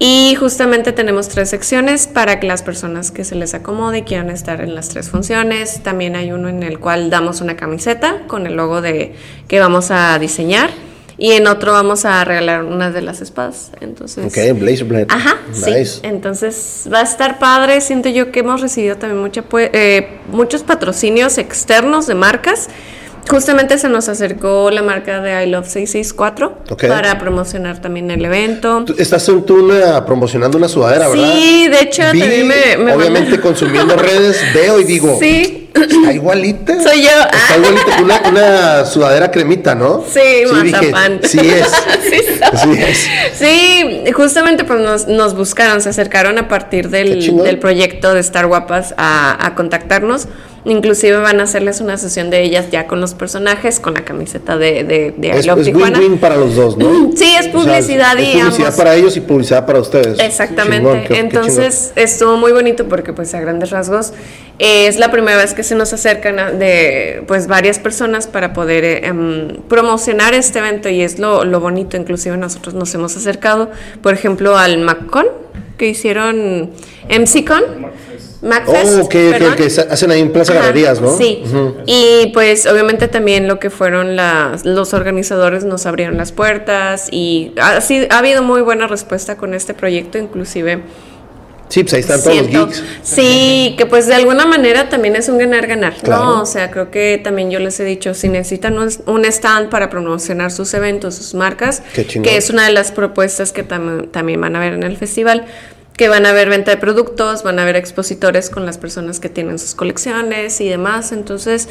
Speaker 2: Y justamente tenemos tres secciones para que las personas que se les acomode y quieran estar en las tres funciones. También hay uno en el cual damos una camiseta con el logo de que vamos a diseñar. Y en otro vamos a regalar una de las espadas. Entonces,
Speaker 1: Ok, Blazer Blade.
Speaker 2: Ajá, sí.
Speaker 1: Nice.
Speaker 2: Entonces va a estar padre. Siento yo que hemos recibido también mucha, eh, muchos patrocinios externos de marcas. Justamente se nos acercó la marca de I Love 664
Speaker 1: Ok.
Speaker 2: para promocionar también el evento.
Speaker 1: Tú Estás tú una- promocionando una sudadera, ¿verdad?
Speaker 2: Sí, de hecho
Speaker 1: Vi,
Speaker 2: también me, me
Speaker 1: obviamente consumiendo redes, veo y digo,
Speaker 2: Sí,
Speaker 1: está igualita.
Speaker 2: soy yo.
Speaker 1: Está
Speaker 2: Ah.
Speaker 1: igualita, una, una sudadera cremita, ¿no?
Speaker 2: Sí,
Speaker 1: dije,
Speaker 2: mazapán.
Speaker 1: sí es.
Speaker 2: Sí,
Speaker 1: Sí es.
Speaker 2: Sí, justamente pues nos, nos buscaron, se acercaron a partir del, del proyecto de Star Guapas a, a contactarnos. Inclusive van a hacerles una sesión de ellas ya con los personajes, con la camiseta de, de, de
Speaker 1: Es, win-win para los dos, ¿no?
Speaker 2: Sí, es
Speaker 1: O sea,
Speaker 2: publicidad
Speaker 1: es
Speaker 2: y
Speaker 1: publicidad
Speaker 2: ambos.
Speaker 1: para ellos y publicidad para ustedes.
Speaker 2: Exactamente.
Speaker 1: Chingón, qué- qué
Speaker 2: Entonces estuvo muy bonito porque pues a grandes rasgos eh, es la primera vez que se nos acercan a- de pues varias personas para poder eh, em, promocionar este evento y es lo, lo bonito. Inclusive nosotros nos hemos acercado, por ejemplo, al MacCon que hicieron MCCon.
Speaker 1: Oh,
Speaker 2: MacFest,
Speaker 1: ok, ok,
Speaker 2: perdón.
Speaker 1: que se hacen ahí en Plaza
Speaker 2: Ajá,
Speaker 1: Galerías, ¿no?
Speaker 2: Sí. Y pues obviamente también lo que fueron las, los organizadores nos abrieron las puertas y ha, sido- ha habido muy buena respuesta con este proyecto, inclusive
Speaker 1: Sí, pues ahí están todos
Speaker 2: siento-
Speaker 1: los geeks.
Speaker 2: Sí, que pues de alguna manera también es un ganar-ganar,
Speaker 1: Claro.
Speaker 2: ¿no? O sea, creo que también yo les he dicho, si necesitan un, stand para promocionar sus eventos, sus marcas, que es una de las propuestas que tam- también van a ver en el festival, que van a haber venta de productos, van a haber expositores con las personas que tienen sus colecciones y demás. Entonces,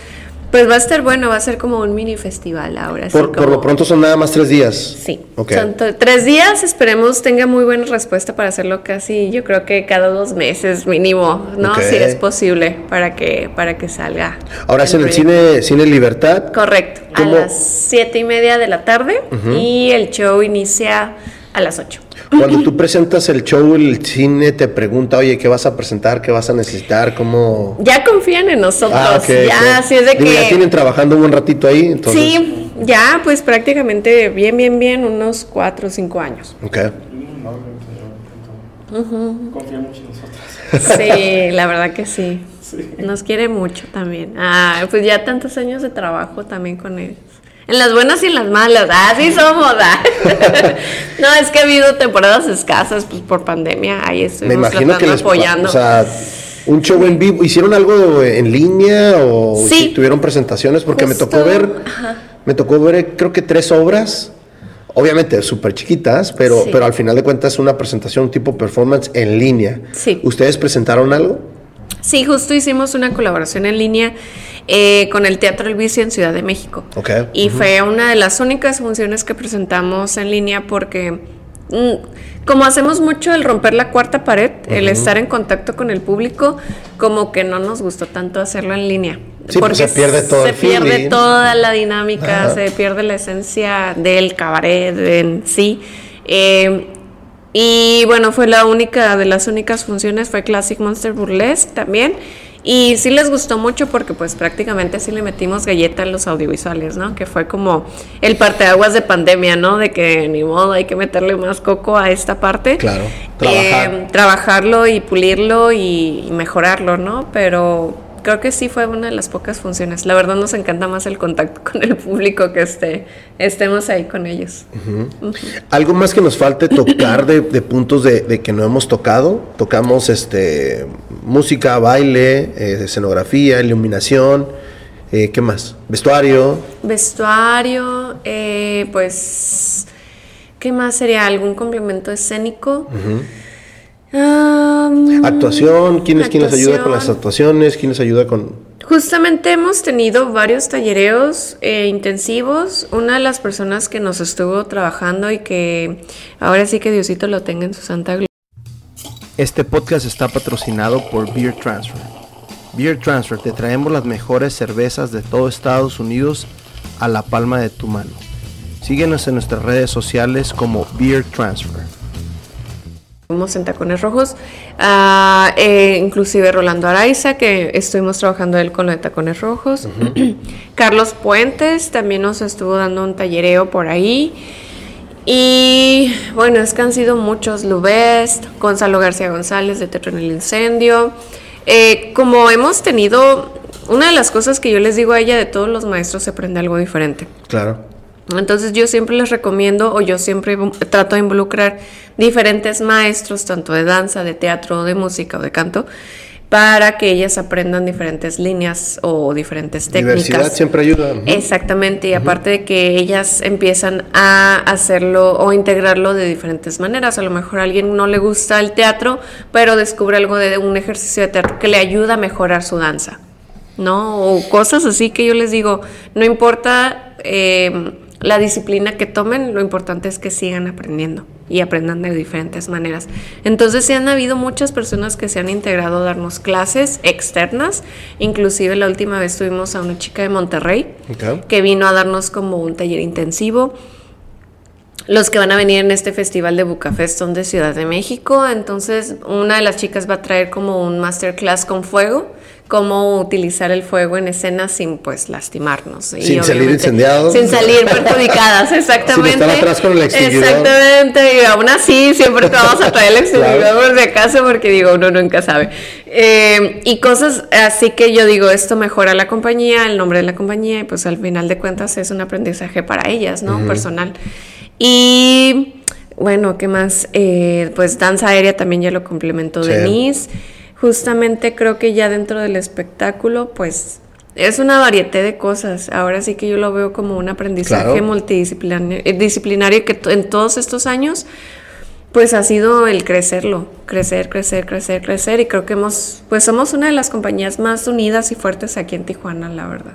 Speaker 2: pues va a estar bueno, va a ser como un mini festival ahora.
Speaker 1: Por, por lo pronto son nada más tres días.
Speaker 2: Sí, son tres días, esperemos tenga muy buena respuesta para hacerlo casi, yo creo que cada dos meses mínimo, ¿no? Si es posible, para que, para que salga.
Speaker 1: Ahora es en el cine, cine Libertad.
Speaker 2: Correcto, a las siete y media de la tarde y el show inicia a las ocho.
Speaker 1: Cuando tú presentas el show, el cine te pregunta, oye, ¿qué vas a presentar? ¿Qué vas a necesitar? ¿Cómo...?
Speaker 2: Ya confían en nosotros. Ah, ya, es de que...
Speaker 1: Ya tienen trabajando un buen ratito ahí, entonces...
Speaker 2: Sí, ya, pues prácticamente bien, bien, bien, unos cuatro o cinco años.
Speaker 1: Ok.
Speaker 4: Confía mucho en nosotros.
Speaker 2: Sí, la verdad que sí. sí. Nos quiere mucho también. Ah, pues ya tantos años de trabajo también con él. En las buenas y en las malas, así somos. ¿ah? no, es que ha habido temporadas escasas pues, por pandemia, ahí estuvimos
Speaker 1: Me imagino que les, apoyando. O sea, un show en vivo, ¿hicieron algo en línea o
Speaker 2: sí.
Speaker 1: tuvieron presentaciones? Porque me tocó ver, me tocó ver creo que tres obras obviamente súper chiquitas, pero, pero al final de cuentas una presentación tipo performance en línea.
Speaker 2: Sí.
Speaker 1: ¿Ustedes presentaron algo?
Speaker 2: Sí, justo hicimos una colaboración en línea eh, con el Teatro El Vicio en Ciudad de México. Y fue una de las únicas funciones que presentamos en línea porque mm, como hacemos mucho el romper la cuarta pared, el estar en contacto con el público, como que no nos gustó tanto hacerlo en línea.
Speaker 1: Sí, porque se pierde todo
Speaker 2: Se pierde toda la dinámica, se pierde la esencia del cabaret en sí. Eh, y bueno, fue la única de las únicas funciones, fue Classic Monster Burlesque también. Y sí les gustó mucho porque pues prácticamente sí le metimos galleta a los audiovisuales, ¿no? Que fue como el parteaguas de pandemia, ¿no? De que ni modo hay que meterle más coco a esta parte.
Speaker 1: Claro.
Speaker 2: Eh, trabajarlo y pulirlo y mejorarlo, ¿no? Pero creo que sí fue una de las pocas funciones. La verdad nos encanta más el contacto con el público que esté, estemos ahí con ellos.
Speaker 1: ¿Algo más que nos falte tocar de, puntos de, que no hemos tocado? Tocamos este música, baile, eh, escenografía, iluminación. Eh, ¿Qué más? ¿Vestuario?
Speaker 2: Vestuario, eh, pues, ¿qué más sería? ¿Algún complemento escénico?
Speaker 1: Actuación, ¿quiénes, ¿quiénes ayuda con las actuaciones? ¿Quiénes ayuda con...?
Speaker 2: Justamente hemos tenido varios tallereos eh, intensivos. Una de las personas que nos estuvo trabajando y que ahora sí que Diosito lo tenga en su santa gloria.
Speaker 1: Este podcast está patrocinado por Beer Transfer. Beer Transfer, te traemos las mejores cervezas de todo Estados Unidos a la palma de tu mano. Síguenos en nuestras redes sociales como Beer Transfer.
Speaker 2: Estuvimos en Tacones Rojos, ah, eh, inclusive Rolando Araiza, que estuvimos trabajando él con lo de Tacones Rojos. Carlos Puentes también nos estuvo dando un tallereo por ahí. Y bueno, es que han sido muchos, Lubest, Gonzalo García González de Teatro en el Incendio. Eh, como hemos tenido, una de las cosas que yo les digo a ella, de todos los maestros se aprende algo diferente.
Speaker 1: Claro.
Speaker 2: Entonces yo siempre les recomiendo o yo siempre trato de involucrar diferentes maestros, tanto de danza, de teatro, de música o de canto, para que ellas aprendan diferentes líneas o diferentes técnicas.
Speaker 1: Diversidad siempre ayuda.
Speaker 2: Exactamente, y aparte de que ellas empiezan a hacerlo o integrarlo de diferentes maneras. A lo mejor a alguien no le gusta el teatro, pero descubre algo de un ejercicio de teatro que le ayuda a mejorar su danza, ¿no? O cosas así que yo les digo, no importa... Eh, la disciplina que tomen, lo importante es que sigan aprendiendo y aprendan de diferentes maneras. Entonces sí han habido muchas personas que se han integrado a darnos clases externas, inclusive la última vez tuvimos a una chica de Monterrey que vino a darnos como un taller intensivo. Los que van a venir en este festival de Bucafest son de Ciudad de México, entonces una de las chicas va a traer como un masterclass con fuego cómo utilizar el fuego en escena sin pues lastimarnos.
Speaker 1: Sin salir incendiados.
Speaker 2: Sin salir perjudicadas, exactamente.
Speaker 1: Sin estar atrás con el extinguidor.
Speaker 2: Exactamente, y aún así siempre te vamos a traer el extinguidor por si acaso porque digo, uno nunca sabe. Eh, y cosas así que yo digo, esto mejora la compañía, el nombre de la compañía y pues al final de cuentas es un aprendizaje para ellas, ¿no? Personal. Y bueno, ¿qué más? Eh, pues danza aérea también ya lo complementó Denise justamente creo que ya dentro del espectáculo, pues es una variedad de cosas. Ahora sí que yo lo veo como un aprendizaje multidisciplinario eh, disciplinario que en todos estos años pues ha sido el crecerlo, crecer, crecer, crecer, crecer y creo que hemos, pues somos una de las compañías más unidas y fuertes aquí en Tijuana, la verdad.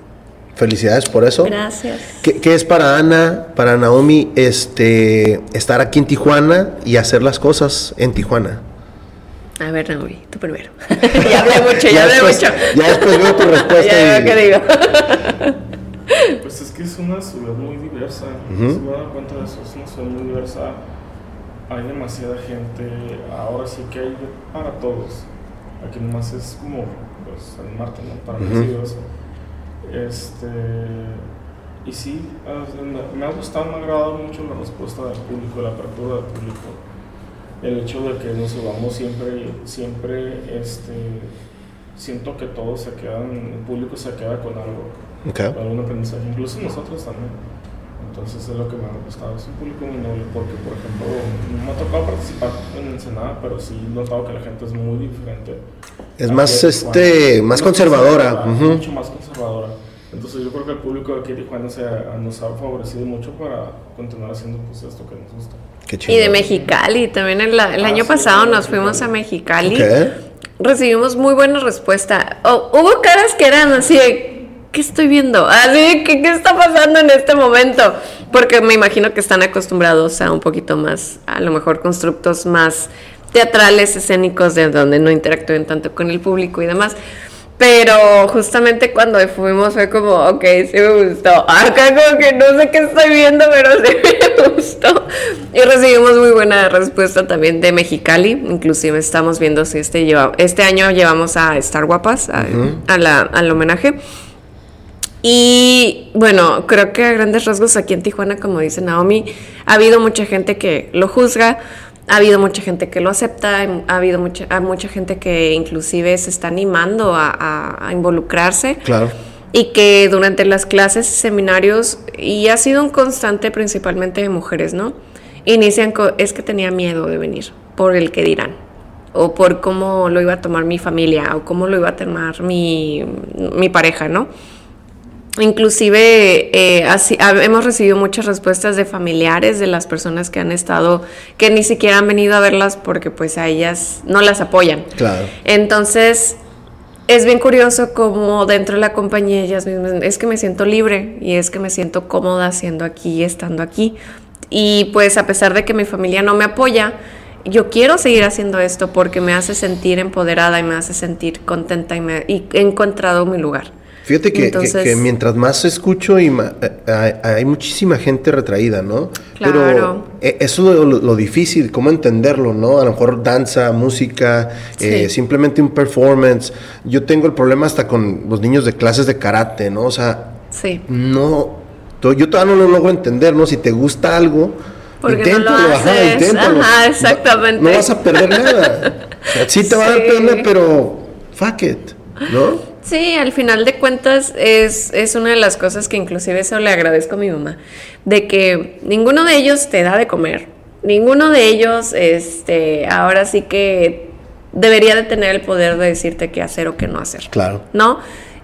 Speaker 1: Felicidades por eso.
Speaker 2: Gracias.
Speaker 1: ¿Qué, qué es para Ana, para Naomi, este, estar aquí en Tijuana y hacer las cosas en Tijuana?
Speaker 2: A ver, Naomi, tú primero. ya hablé mucho, ya,
Speaker 1: Ya
Speaker 2: hablé
Speaker 1: después-
Speaker 2: mucho.
Speaker 1: ya después veo tu respuesta
Speaker 2: ya veo qué digo.
Speaker 4: Pues es que es una ciudad muy diversa.
Speaker 1: Ujú.
Speaker 4: Se me he dado cuenta de eso. Es una ciudad muy diversa. Hay demasiada gente. Ahora sí que hay para todos. Aquí nomás es como pues, el Marte, ¿no? Para mí es diverso. Este. Y sí, me, me ha gustado, me ha agradado mucho la respuesta del público, la apertura del público. El hecho de que nos subamos siempre, siempre, este. Siento que todos se quedan, el público se queda con algo
Speaker 1: Ok.
Speaker 4: algún aprendizaje, incluso nosotros también. Entonces es lo que me ha gustado, es un público muy noble porque, por ejemplo, no me ha tocado participar en Ensenada, pero sí he notado que la gente es muy diferente.
Speaker 1: Es más, este, más conservadora.
Speaker 4: Mucho más conservadora. Entonces yo creo que el público de aquí de Tijuana se ha- nos ha favorecido mucho para continuar haciendo pues, esto que nos gusta.
Speaker 1: Qué
Speaker 2: Y de Mexicali, también el, el
Speaker 4: Ah,
Speaker 2: año
Speaker 4: sí,
Speaker 2: pasado nos fuimos a
Speaker 4: Mexicali.
Speaker 2: Mexicali.
Speaker 1: Ok.
Speaker 2: Recibimos muy buena respuesta. Oh, hubo caras que eran así de, ¿qué estoy viendo? Así de, ¿qué, ¿qué está pasando en este momento? Porque me imagino que están acostumbrados a un poquito más, a lo mejor constructos más teatrales, escénicos, de donde no interactúen tanto con el público y demás. Pero justamente cuando fuimos fue como, ok, sí me gustó. Acá como que no sé qué estoy viendo, pero sí me gustó. Y recibimos muy buena respuesta también de Mexicali. Inclusive estamos viendo si este, lleva, este año llevamos a Star Guapas, a- a la- al homenaje. Y bueno, creo que a grandes rasgos aquí en Tijuana, como dice Naomi, ha habido mucha gente que lo juzga, ha habido mucha gente que lo acepta, ha habido mucha, hay mucha gente que inclusive se está animando a, a- a involucrarse
Speaker 1: Claro.
Speaker 2: y que durante las clases y seminarios, y ha sido un constante principalmente de mujeres, ¿no? Inician con, es que tenía miedo de venir por el que dirán, o por cómo lo iba a tomar mi familia, o cómo lo iba a tomar mi, mi pareja, ¿no? Inclusive eh, así, hemos recibido muchas respuestas de familiares de las personas que han estado, que ni siquiera han venido a verlas porque pues a ellas no las apoyan.
Speaker 1: Claro.
Speaker 2: Entonces, es bien curioso como dentro de la compañía ellas mismas, es que me siento libre y es que me siento cómoda siendo aquí y estando aquí. Y pues a pesar de que mi familia no me apoya, yo quiero seguir haciendo esto porque me hace sentir empoderada y me hace sentir contenta y, me, y he encontrado mi lugar.
Speaker 1: Fíjate que, que-
Speaker 2: Entonces-
Speaker 1: que mientras más escucho y ma- eh, hay, muchísima gente retraída, ¿no?
Speaker 2: Claro.
Speaker 1: Pero eso es lo, difícil, cómo entenderlo, ¿no? A lo mejor danza, música, eh,
Speaker 2: Sí.
Speaker 1: simplemente un performance. Yo tengo el problema hasta con los niños de clases de karate, ¿no? O sea,
Speaker 2: Sí.
Speaker 1: no, yo todavía no lo logro entender, ¿no? Si te gusta algo,
Speaker 2: ¿Por qué no lo
Speaker 1: ajá,
Speaker 2: haces?
Speaker 1: inténtalo.
Speaker 2: Ajá, exactamente.
Speaker 1: No, no vas a perder nada. Sí te va a dar
Speaker 2: Sí.
Speaker 1: pena, pero fuck it, ¿no?
Speaker 2: Sí, al final de cuentas es, es una de las cosas que inclusive eso le agradezco a mi mamá, de que ninguno de ellos te da de comer, ninguno de ellos, este, ahora sí que debería de tener el poder de decirte qué hacer o qué no hacer.
Speaker 1: Claro.
Speaker 2: ¿no?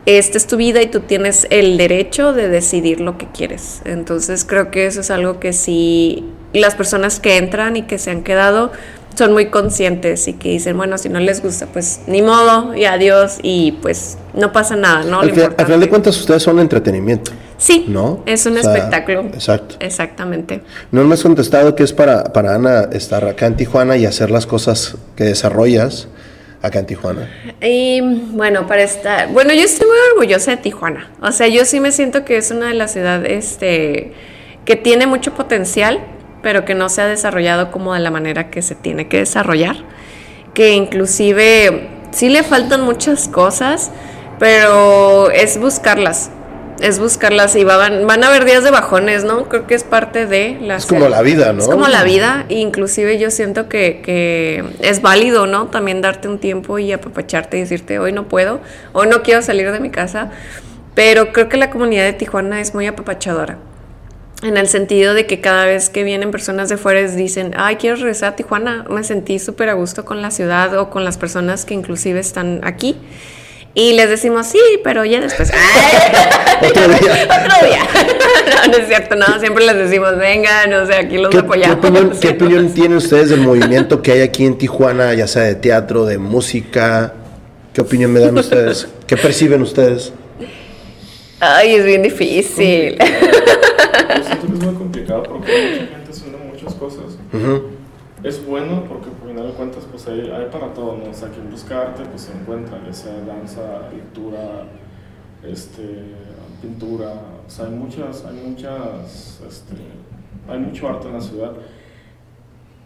Speaker 2: Esta es tu vida y tú tienes el derecho de decidir lo que quieres. Entonces creo que eso es algo que sí las personas que entran y que se han quedado son muy conscientes y que dicen, bueno, si no les gusta, pues ni modo y adiós y pues no pasa nada, ¿no?
Speaker 1: al, final, al final de cuentas, ustedes son entretenimiento,
Speaker 2: sí,
Speaker 1: ¿no?
Speaker 2: es un
Speaker 1: O sea,
Speaker 2: espectáculo.
Speaker 1: Exacto.
Speaker 2: Exactamente.
Speaker 1: No me has contestado que es para, para Ana estar acá en Tijuana y hacer las cosas que desarrollas acá en Tijuana.
Speaker 2: Y bueno, para estar, bueno, yo estoy muy orgullosa de Tijuana. O sea, yo sí me siento que es una de las ciudades este, que tiene mucho potencial, pero que no se ha desarrollado como de la manera que se tiene que desarrollar. Que inclusive sí le faltan muchas cosas, pero es buscarlas. Es buscarlas y van, van a haber días de bajones, ¿no? Creo que es parte de la
Speaker 1: Es como la vida, ¿no?
Speaker 2: Es como la vida, e inclusive yo siento que, que es válido, ¿no? También darte un tiempo y apapacharte y decirte, hoy no puedo, hoy no quiero salir de mi casa, pero creo que la comunidad de Tijuana es muy apapachadora. En el sentido de que cada vez que vienen personas de fuera dicen, ay, quiero regresar a Tijuana, me sentí súper a gusto con la ciudad o con las personas que inclusive están aquí. Y les decimos, sí, pero ya después. Ay,
Speaker 1: Otro día.
Speaker 2: Otro día. no, no es es cierto, no, siempre les decimos, vengan, o sea, aquí los
Speaker 1: ¿Qué,
Speaker 2: apoyamos.
Speaker 1: ¿qué opinión, qué opinión tienen ustedes del movimiento que hay aquí en Tijuana, ya sea de teatro, de música? ¿Qué opinión me dan ustedes? ¿Qué perciben ustedes?
Speaker 2: Ay, es bien difícil.
Speaker 4: Yo siento que es muy complicado porque mucha gente haciendo muchas cosas.
Speaker 1: Ujú.
Speaker 4: Es bueno porque por final de cuentas pues hay, hay para todo, ¿no? O sea, quien busca arte pues se encuentra, ya sea danza, lectura, este, pintura, o sea, hay muchas, hay muchas, este, hay mucho arte en la ciudad.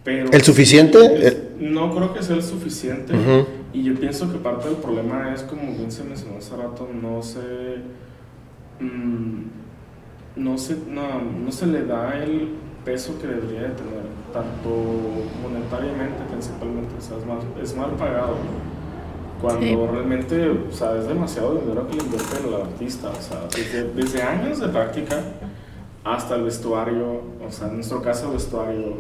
Speaker 4: Pero
Speaker 1: ¿El suficiente?
Speaker 4: es- no creo que sea el suficiente
Speaker 1: Ujú.
Speaker 4: y yo pienso que parte del problema es, como bien se mencionó hace rato, no se, mm, no se, no, no se le da el peso que debería de tener, tanto monetariamente principalmente, o sea, es, más, es mal pagado. Cuando
Speaker 2: Sí.
Speaker 4: realmente, o sea, es demasiado dinero que le invierte el artista, o sea, desde, desde años de práctica hasta el vestuario, o sea, en nuestro caso el vestuario,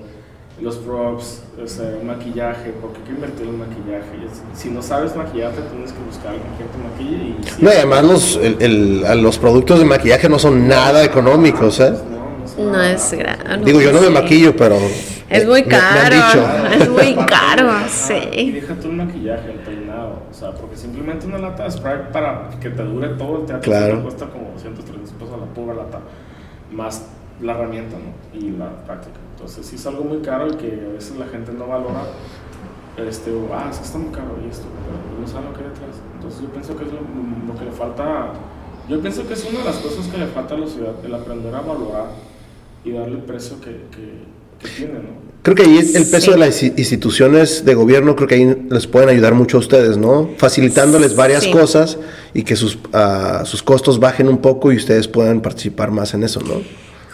Speaker 4: los props, o sea, el maquillaje, porque hay que invertir en maquillaje. Si no sabes maquillarte, tienes que buscar a alguien que te maquille y... si-
Speaker 1: No, y además los, el- el- a los productos de maquillaje no son nada económicos, ¿eh?
Speaker 4: No, no,
Speaker 2: No
Speaker 4: nada
Speaker 2: es.
Speaker 1: Digo, yo no me maquillo, pero...
Speaker 2: Es muy
Speaker 1: me- me han
Speaker 2: caro. Es muy caro,
Speaker 4: Ajá, Y
Speaker 2: sí.
Speaker 4: deja tú el maquillaje, el peinado, o sea, porque simplemente una lata de spray para que te dure todo el teatro
Speaker 1: Claro.
Speaker 4: te cuesta como 200, 300 pesos la pura lata, más la herramienta, ¿no? Y la práctica. Entonces sí es algo muy caro y que a veces la gente no valora, este, o, ah, es que está muy caro y esto, pero no sabe lo que hay detrás. Entonces yo pienso que es lo, lo que le falta, yo pienso que es una de las cosas que le falta a la ciudad, el aprender a valorar y darle el precio que, que, que tiene, ¿no?
Speaker 1: Creo que ahí el peso
Speaker 2: Sí.
Speaker 1: de las instituciones de gobierno, creo que ahí les pueden ayudar mucho a ustedes, ¿no? Facilitándoles varias
Speaker 2: Sí.
Speaker 1: cosas y que sus, ah, sus costos bajen un poco y ustedes puedan participar más en eso, ¿no?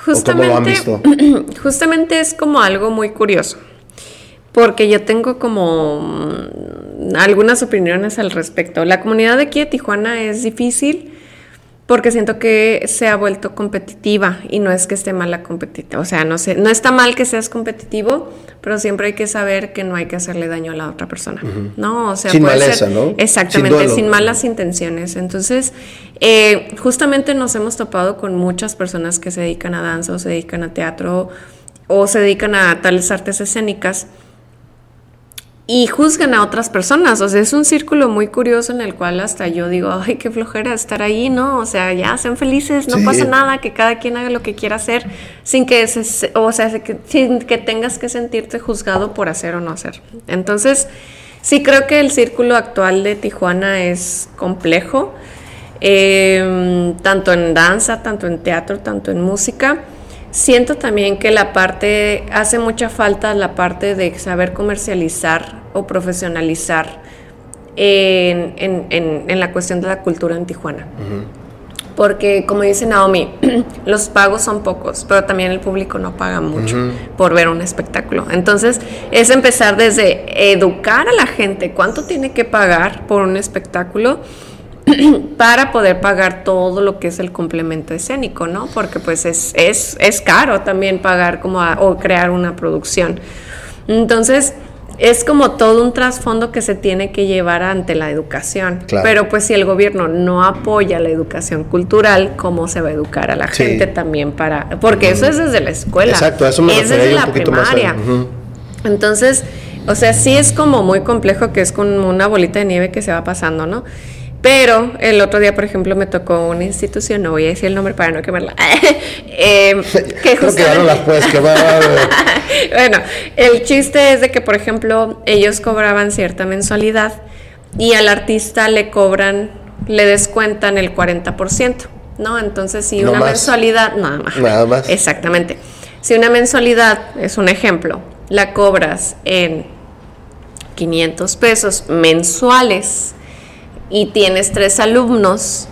Speaker 1: ¿O cómo lo han visto?
Speaker 2: justamente es como algo muy curioso. Porque yo tengo como mm, algunas opiniones al respecto. La comunidad de aquí de Tijuana es difícil porque siento que se ha vuelto competitiva y no es que esté mal la competitiva. O sea, no, sé, no está mal que seas competitivo, pero siempre hay que saber que no hay que hacerle daño a la otra persona. ¿No? O sea,
Speaker 1: Sin
Speaker 2: puede
Speaker 1: maleza,
Speaker 2: ser-
Speaker 1: ¿no? Sin
Speaker 2: Exactamente,
Speaker 1: duelo.
Speaker 2: sin malas intenciones. Entonces, eh, justamente nos hemos topado con muchas personas que se dedican a danza o se dedican a teatro o se dedican a tales artes escénicas y juzgan a otras personas. O sea, es un círculo muy curioso en el cual hasta yo digo, ay, qué flojera estar ahí, ¿no? O sea, ya sean felices, no
Speaker 1: Sí.
Speaker 2: pasa nada, que cada quien haga lo que quiera hacer sin que, se- o sea, sin que tengas que sentirte juzgado por hacer o no hacer. Entonces, sí creo que el círculo actual de Tijuana es complejo, eh, tanto en danza, tanto en teatro, tanto en música. Siento también que la parte, hace mucha falta la parte de saber comercializar o profesionalizar en, en- en- en la cuestión de la cultura en Tijuana. Porque, como dice Naomi, los pagos son pocos, pero también el público no paga mucho por ver un espectáculo. Entonces, es empezar desde educar a la gente cuánto tiene que pagar por un espectáculo para poder pagar todo lo que es el complemento escénico, ¿no? Porque pues es, es, es caro también pagar como a- o crear una producción. Entonces, es como todo un trasfondo que se tiene que llevar ante la educación.
Speaker 1: Claro.
Speaker 2: Pero pues si el gobierno no apoya la educación cultural, ¿cómo se va a educar a la
Speaker 1: Sí.
Speaker 2: gente también para...? Porque eso es desde la escuela.
Speaker 1: Exacto, eso me
Speaker 2: es desde
Speaker 1: un
Speaker 2: la
Speaker 1: poquito más a-
Speaker 2: primaria. Entonces, o sea, sí es como muy complejo que es como una bolita de nieve que se va pasando, ¿no? Pero el otro día, por ejemplo, me tocó una institución, no voy a decir el nombre para no quemarla, eh, que
Speaker 1: Creo que ya no las
Speaker 2: justamente-
Speaker 1: puedes quemar.
Speaker 2: bueno, el chiste es de que, por ejemplo, ellos cobraban cierta mensualidad y al artista le cobran, le descuentan el 40%, ¿no? Entonces, si
Speaker 1: No
Speaker 2: una
Speaker 1: más.
Speaker 2: mensualidad, nada más.
Speaker 1: Nada más.
Speaker 2: Exactamente. Si una mensualidad, es un ejemplo, la cobras en 500 pesos mensuales y tienes tres alumnos,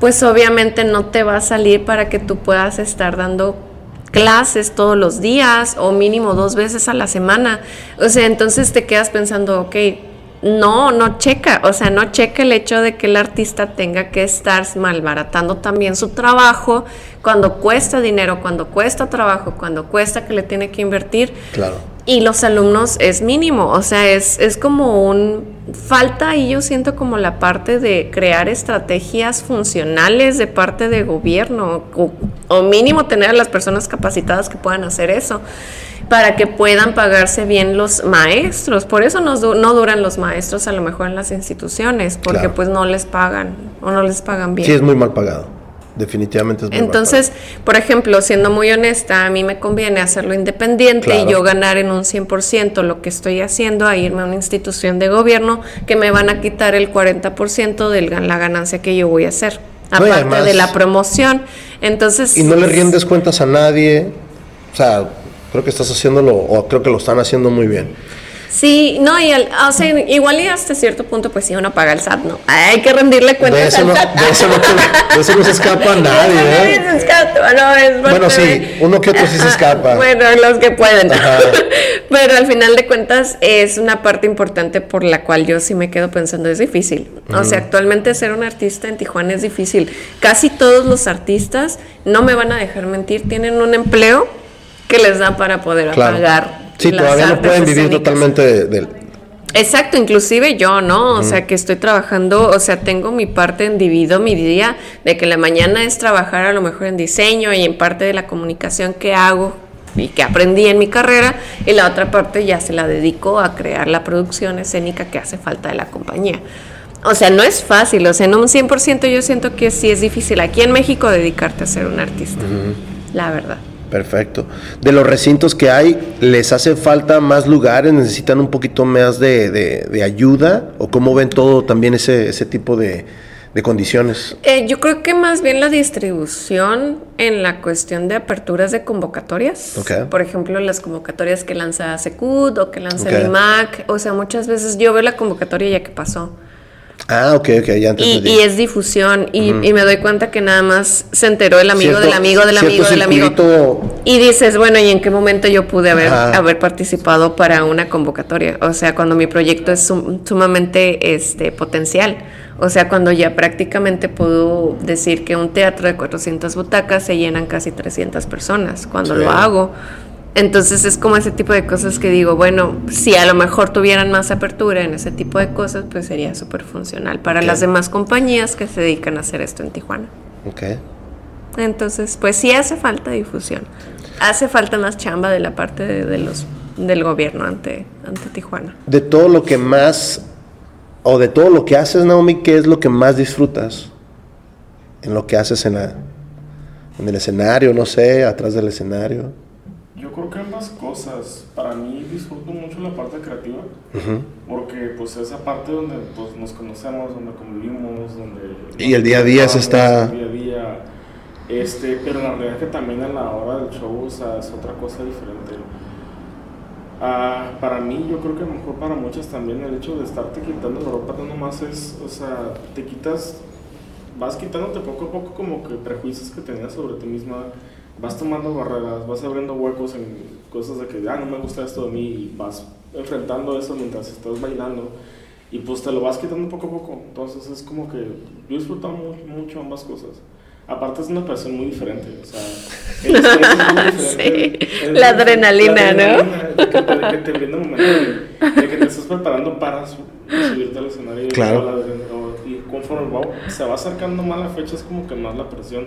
Speaker 2: pues obviamente no te va a salir para que tú puedas estar dando clases todos los días o mínimo dos veces a la semana. O sea, entonces te quedas pensando, ok, no, no checa, o sea, no checa el hecho de que el artista tenga que estar malbaratando también su trabajo cuando cuesta dinero, cuando cuesta trabajo, cuando cuesta que le tiene que invertir.
Speaker 1: Claro.
Speaker 2: Y los alumnos es mínimo, o sea, es, es como un falta y yo siento como la parte de crear estrategias funcionales de parte de gobierno o, o mínimo tener a las personas capacitadas que puedan hacer eso para que puedan pagarse bien los maestros. Por eso no duran los maestros a lo mejor en las instituciones, porque pues no les pagan o no les pagan bien.
Speaker 1: Sí, es muy mal pagado. Definitivamente es muy
Speaker 2: Entonces, por ejemplo, siendo muy honesta, a mí me conviene hacerlo independiente y yo ganar en un 100% lo que estoy haciendo a irme a una institución de gobierno que me van a quitar el 40% de la ganancia que yo voy a hacer, aparte de la promoción. Entonces...
Speaker 1: Y no le rindes cuentas a nadie. O sea, creo que estás haciéndolo, o creo que lo están haciendo muy bien.
Speaker 2: Sí, no, y o sea, igual y hasta cierto punto, pues sí, uno paga el SAT, ¿no? Hay que rendirle cuentas al SAT.
Speaker 1: De eso, no, de eso no se escapa nadie, ¿eh?
Speaker 2: Se escapa, no, es
Speaker 1: bueno, sí, uno que otro sí se escapa.
Speaker 2: Bueno, los que pueden. Pero al final de cuentas es una parte importante por la cual yo sí me quedo pensando, es difícil. O sea, actualmente ser un artista en Tijuana es difícil. Casi todos los artistas, no me van a dejar mentir, tienen un empleo que les da para poder pagar
Speaker 1: Sí, todavía no pueden vivir totalmente del...
Speaker 2: Exacto, inclusive yo, ¿no? O sea, que estoy trabajando, o sea, tengo mi parte en divido mi día de que la mañana es trabajar a lo mejor en diseño y en parte de la comunicación que hago y que aprendí en mi carrera y la otra parte ya se la dedico a crear la producción escénica que hace falta de la compañía. O sea, no es fácil, o sea, en un 100% yo siento que sí es difícil aquí en México dedicarte a ser un artista, la verdad.
Speaker 1: Perfecto. De los recintos que hay, ¿les hace falta más lugares? ¿Necesitan un poquito más de, ayuda? ¿O cómo ven todo también ese, ese tipo de, condiciones?
Speaker 2: Eh, yo creo que más bien la distribución en la cuestión de aperturas de convocatorias. Por ejemplo, las convocatorias que lanza Secut o que lanza el IMAC. O sea, muchas veces yo veo la convocatoria ya que pasó.
Speaker 1: Ah, ok, ok, ya
Speaker 2: entendí. Y, y es difusión, y, me doy cuenta que nada más se enteró el amigo del amigo del amigo del amigo. Y dices, bueno, ¿y en qué momento yo pude haber, haber participado para una convocatoria? O sea, cuando mi proyecto es sumamente este, potencial. O sea, cuando ya prácticamente puedo decir que un teatro de 400 butacas se llenan casi 300 personas cuando lo hago. Entonces es como ese tipo de cosas que digo, bueno, si a lo mejor tuvieran más apertura en ese tipo de cosas, pues sería súper funcional para las demás compañías que se dedican a hacer esto en Tijuana.
Speaker 1: Ok.
Speaker 2: Entonces, pues sí hace falta difusión. Hace falta más chamba de la parte de, los del gobierno ante, ante Tijuana.
Speaker 1: De todo lo que más, o de todo lo que haces, Naomi, ¿qué es lo que más disfrutas? En lo que haces en, la, en el escenario, no sé, atrás del escenario.
Speaker 4: Yo creo que ambas cosas. Para mí disfruto mucho la parte creativa, porque pues esa parte donde pues, nos conocemos, donde convivimos, donde...
Speaker 1: Y el día a día se está...
Speaker 4: día a día, este, pero la realidad es que también a la hora del show o sea, es otra cosa diferente. Ah, para mí, yo creo que mejor para muchas también el hecho de estarte quitando la ropa no nomás es, o sea, te quitas, vas quitándote poco a poco como que prejuicios que tenías sobre ti misma vas tomando barreras, vas abriendo huecos en cosas de que, ah, no me gusta esto de mí, y vas enfrentando eso mientras estás bailando, y pues te lo vas quitando poco a poco. Entonces es como que yo disfruto mucho ambas cosas. Aparte es una persona muy diferente, o sea, el
Speaker 2: es muy diferente. sí, la, adrenalina, ¿no?
Speaker 4: De que, te, viene un momento de, que te estás preparando para subirte al escenario
Speaker 1: claro.
Speaker 4: y, conforme se va acercando más la fecha es como que más la presión,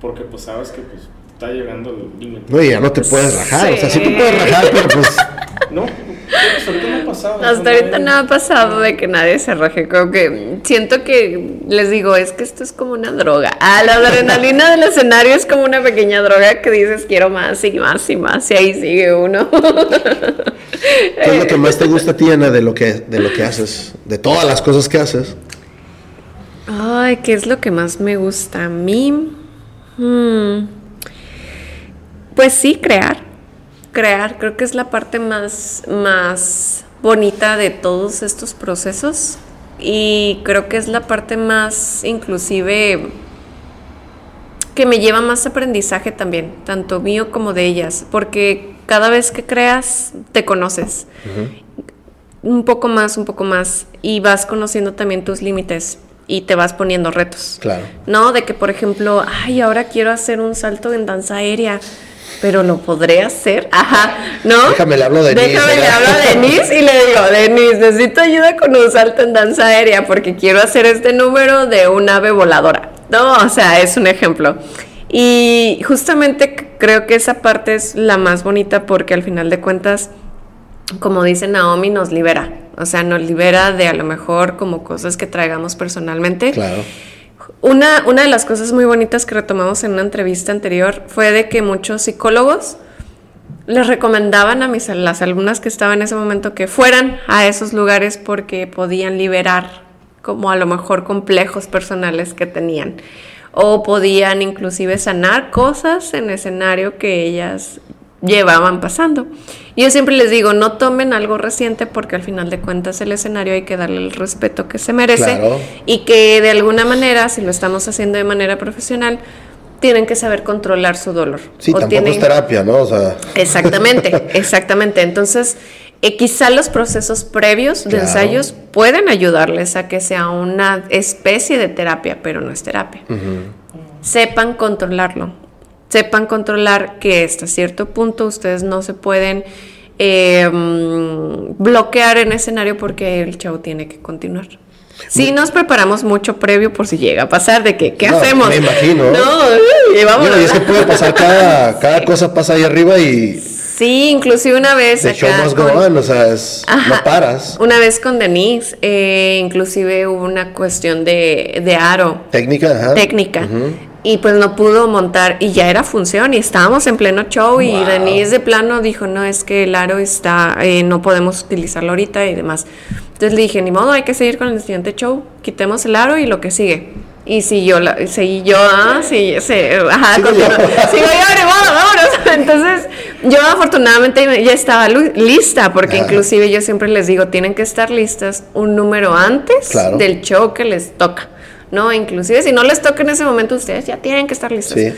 Speaker 4: porque pues sabes que pues está llegando el límite.
Speaker 1: No, ya no te puedes rajar. O sea, sí te puedes rajar, pero pues.
Speaker 4: No, hasta ahorita no ha pasado.
Speaker 2: Hasta ahorita no ha pasado de que nadie se raje. Creo que siento que les digo, es que esto es como una droga. Ah, la adrenalina del escenario es como una pequeña droga que dices quiero más y más y más y ahí sigue uno.
Speaker 1: ¿Qué es lo que más te gusta a ti, Ana, de lo que, de lo que haces? De todas las cosas que haces.
Speaker 2: Ay, ¿qué es lo que más me gusta a mí? Hmm. Pues sí, crear. Crear, creo que es la parte más, más bonita de todos estos procesos y creo que es la parte más inclusive que me lleva más aprendizaje también, tanto mío como de ellas, porque cada vez que creas te conoces un poco más, un poco más y vas conociendo también tus límites y te vas poniendo retos.
Speaker 1: Claro.
Speaker 2: ¿No? De que, por ejemplo, ay, ahora quiero hacer un salto en danza aérea pero lo podré hacer. Ajá, ¿no?
Speaker 1: Déjame le hablo de Denise.
Speaker 2: Déjame le hablo a Denise y le digo, Denise, necesito ayuda con un salto en danza aérea porque quiero hacer este número de un ave voladora. No, o sea, es un ejemplo. Y justamente creo que esa parte es la más bonita porque al final de cuentas, como dice Naomi, nos libera. O sea, nos libera de a lo mejor como cosas que traigamos personalmente.
Speaker 1: Claro
Speaker 2: una, una de las cosas muy bonitas que retomamos en una entrevista anterior fue de que muchos psicólogos les recomendaban a mis, las alumnas que estaban en ese momento que fueran a esos lugares porque podían liberar como a lo mejor complejos personales que tenían. O podían inclusive sanar cosas en escenario que ellas llevaban pasando. Y yo siempre les digo, no tomen algo reciente porque al final de cuentas el escenario hay que darle el respeto que se merece y que de alguna manera, si lo estamos haciendo de manera profesional, tienen que saber controlar su dolor.
Speaker 1: Sí, tampoco es terapia, ¿no?
Speaker 2: Exactamente, exactamente. Entonces, eh, quizá los procesos previos de ensayos pueden ayudarles a que sea una especie de terapia, pero no es terapia. Sepan controlarlo sepan controlar que hasta cierto punto ustedes no se pueden em, bloquear en escenario porque el show tiene que continuar. Sí, nos preparamos mucho previo por si llega a pasar, de que, ¿qué hacemos?
Speaker 1: Me imagino.
Speaker 2: No,
Speaker 1: y es que puede pasar cada, cada cosa pasa ahí arriba y...
Speaker 2: Sí, inclusive una vez...
Speaker 1: The show must go on, o sea, no paras.
Speaker 2: Una vez con Denise, eh, inclusive hubo una cuestión de, de aro.
Speaker 1: Técnica, ajá.
Speaker 2: Técnica y pues no pudo montar y ya era función y estábamos en pleno show y Denise de plano dijo no es que el aro está eh, no podemos utilizarlo ahorita y demás entonces le dije ni modo hay que seguir con el siguiente show quitemos el aro y lo que sigue y si yo la, seguí yo ah sí, ajá sigo yo, sigo vámonos. Entonces yo afortunadamente ya estaba lista porque inclusive yo siempre les digo tienen que estar listas un número antes del show que les toca ¿no? Inclusive si no les toca en ese momento, ustedes ya tienen que estar listos. Sí.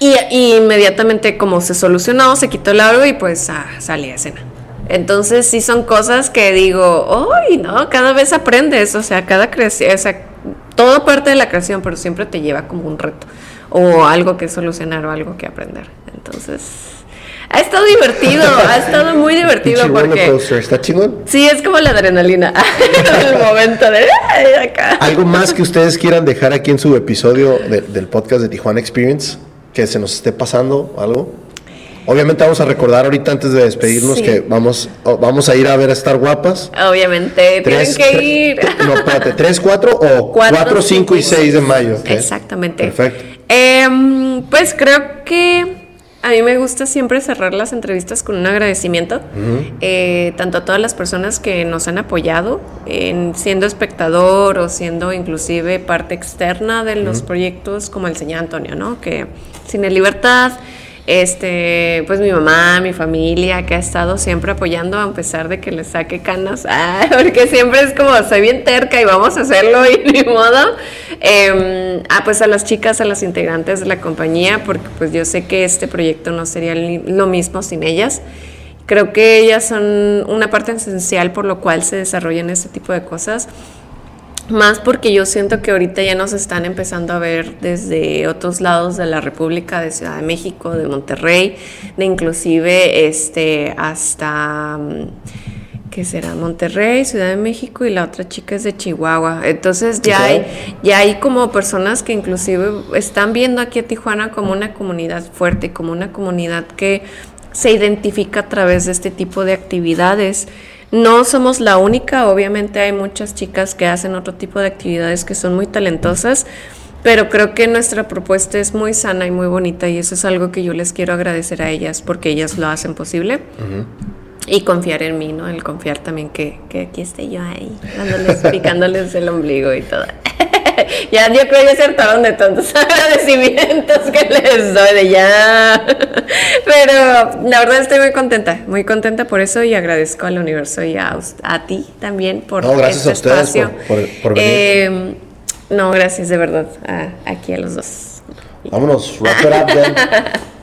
Speaker 2: Y, inmediatamente como se solucionó, se quitó el aro y pues ah, salí a escena. Entonces sí son cosas que digo, ¡ay, no! Cada vez aprendes, o sea, cada creación, o sea, todo parte de la creación, pero siempre te lleva como un reto o algo que solucionar o algo que aprender. Entonces, ha estado divertido, ha estado muy divertido porque...
Speaker 1: ¿Está chingón?
Speaker 2: Sí, es como la adrenalina el momento de acá.
Speaker 1: ¿Algo más que ustedes quieran dejar aquí en su episodio del podcast de Tijuana Experience? Que se nos esté pasando algo. Obviamente vamos a recordar ahorita antes de despedirnos que vamos, vamos a ir a ver a Estar Guapas.
Speaker 2: Obviamente, tienen que ir.
Speaker 1: No, espérate, 3, 4 o 4, 5 y 6 de mayo.
Speaker 2: Exactamente.
Speaker 1: Perfecto.
Speaker 2: Em, pues creo que a mí me gusta siempre cerrar las entrevistas con un agradecimiento, eh, tanto a todas las personas que nos han apoyado, en siendo espectador o siendo inclusive parte externa de los proyectos, como el señor Antonio, ¿no? Que Cine Libertad, este, pues mi mamá, mi familia, que ha estado siempre apoyando a pesar de que le saque canas, porque siempre es como, soy bien terca y vamos a hacerlo y ni modo. Eh, ah, pues a las chicas, a las integrantes de la compañía, porque pues yo sé que este proyecto no sería lo mismo sin ellas. Creo que ellas son una parte esencial por lo cual se desarrollan este tipo de cosas. Más porque yo siento que ahorita ya nos están empezando a ver desde otros lados de la República, de Ciudad de México, de Monterrey, de inclusive este hasta mm, ¿qué será? Monterrey, Ciudad de México y la otra chica es de Chihuahua. Entonces ya hay, ya hay como personas que inclusive están viendo aquí a Tijuana como una comunidad fuerte, como una comunidad que se identifica a través de este tipo de actividades. No somos la única, obviamente hay muchas chicas que hacen otro tipo de actividades que son muy talentosas, pero creo que nuestra propuesta es muy sana y muy bonita y eso es algo que yo les quiero agradecer a ellas porque ellas lo hacen posible. Y confiar en mí, ¿no? El confiar también que, que aquí esté yo ahí, dándoles, picándoles el ombligo y todo. ya yo creo que se de tantos agradecimientos que les doy de ya. Pero la verdad estoy muy contenta, muy contenta por eso y agradezco al universo y a, a ti también por
Speaker 1: no, gracias
Speaker 2: este
Speaker 1: a ustedes Por, venir.
Speaker 2: Eh, no, gracias de verdad a, aquí a los dos.
Speaker 1: Vámonos, wrap it up then.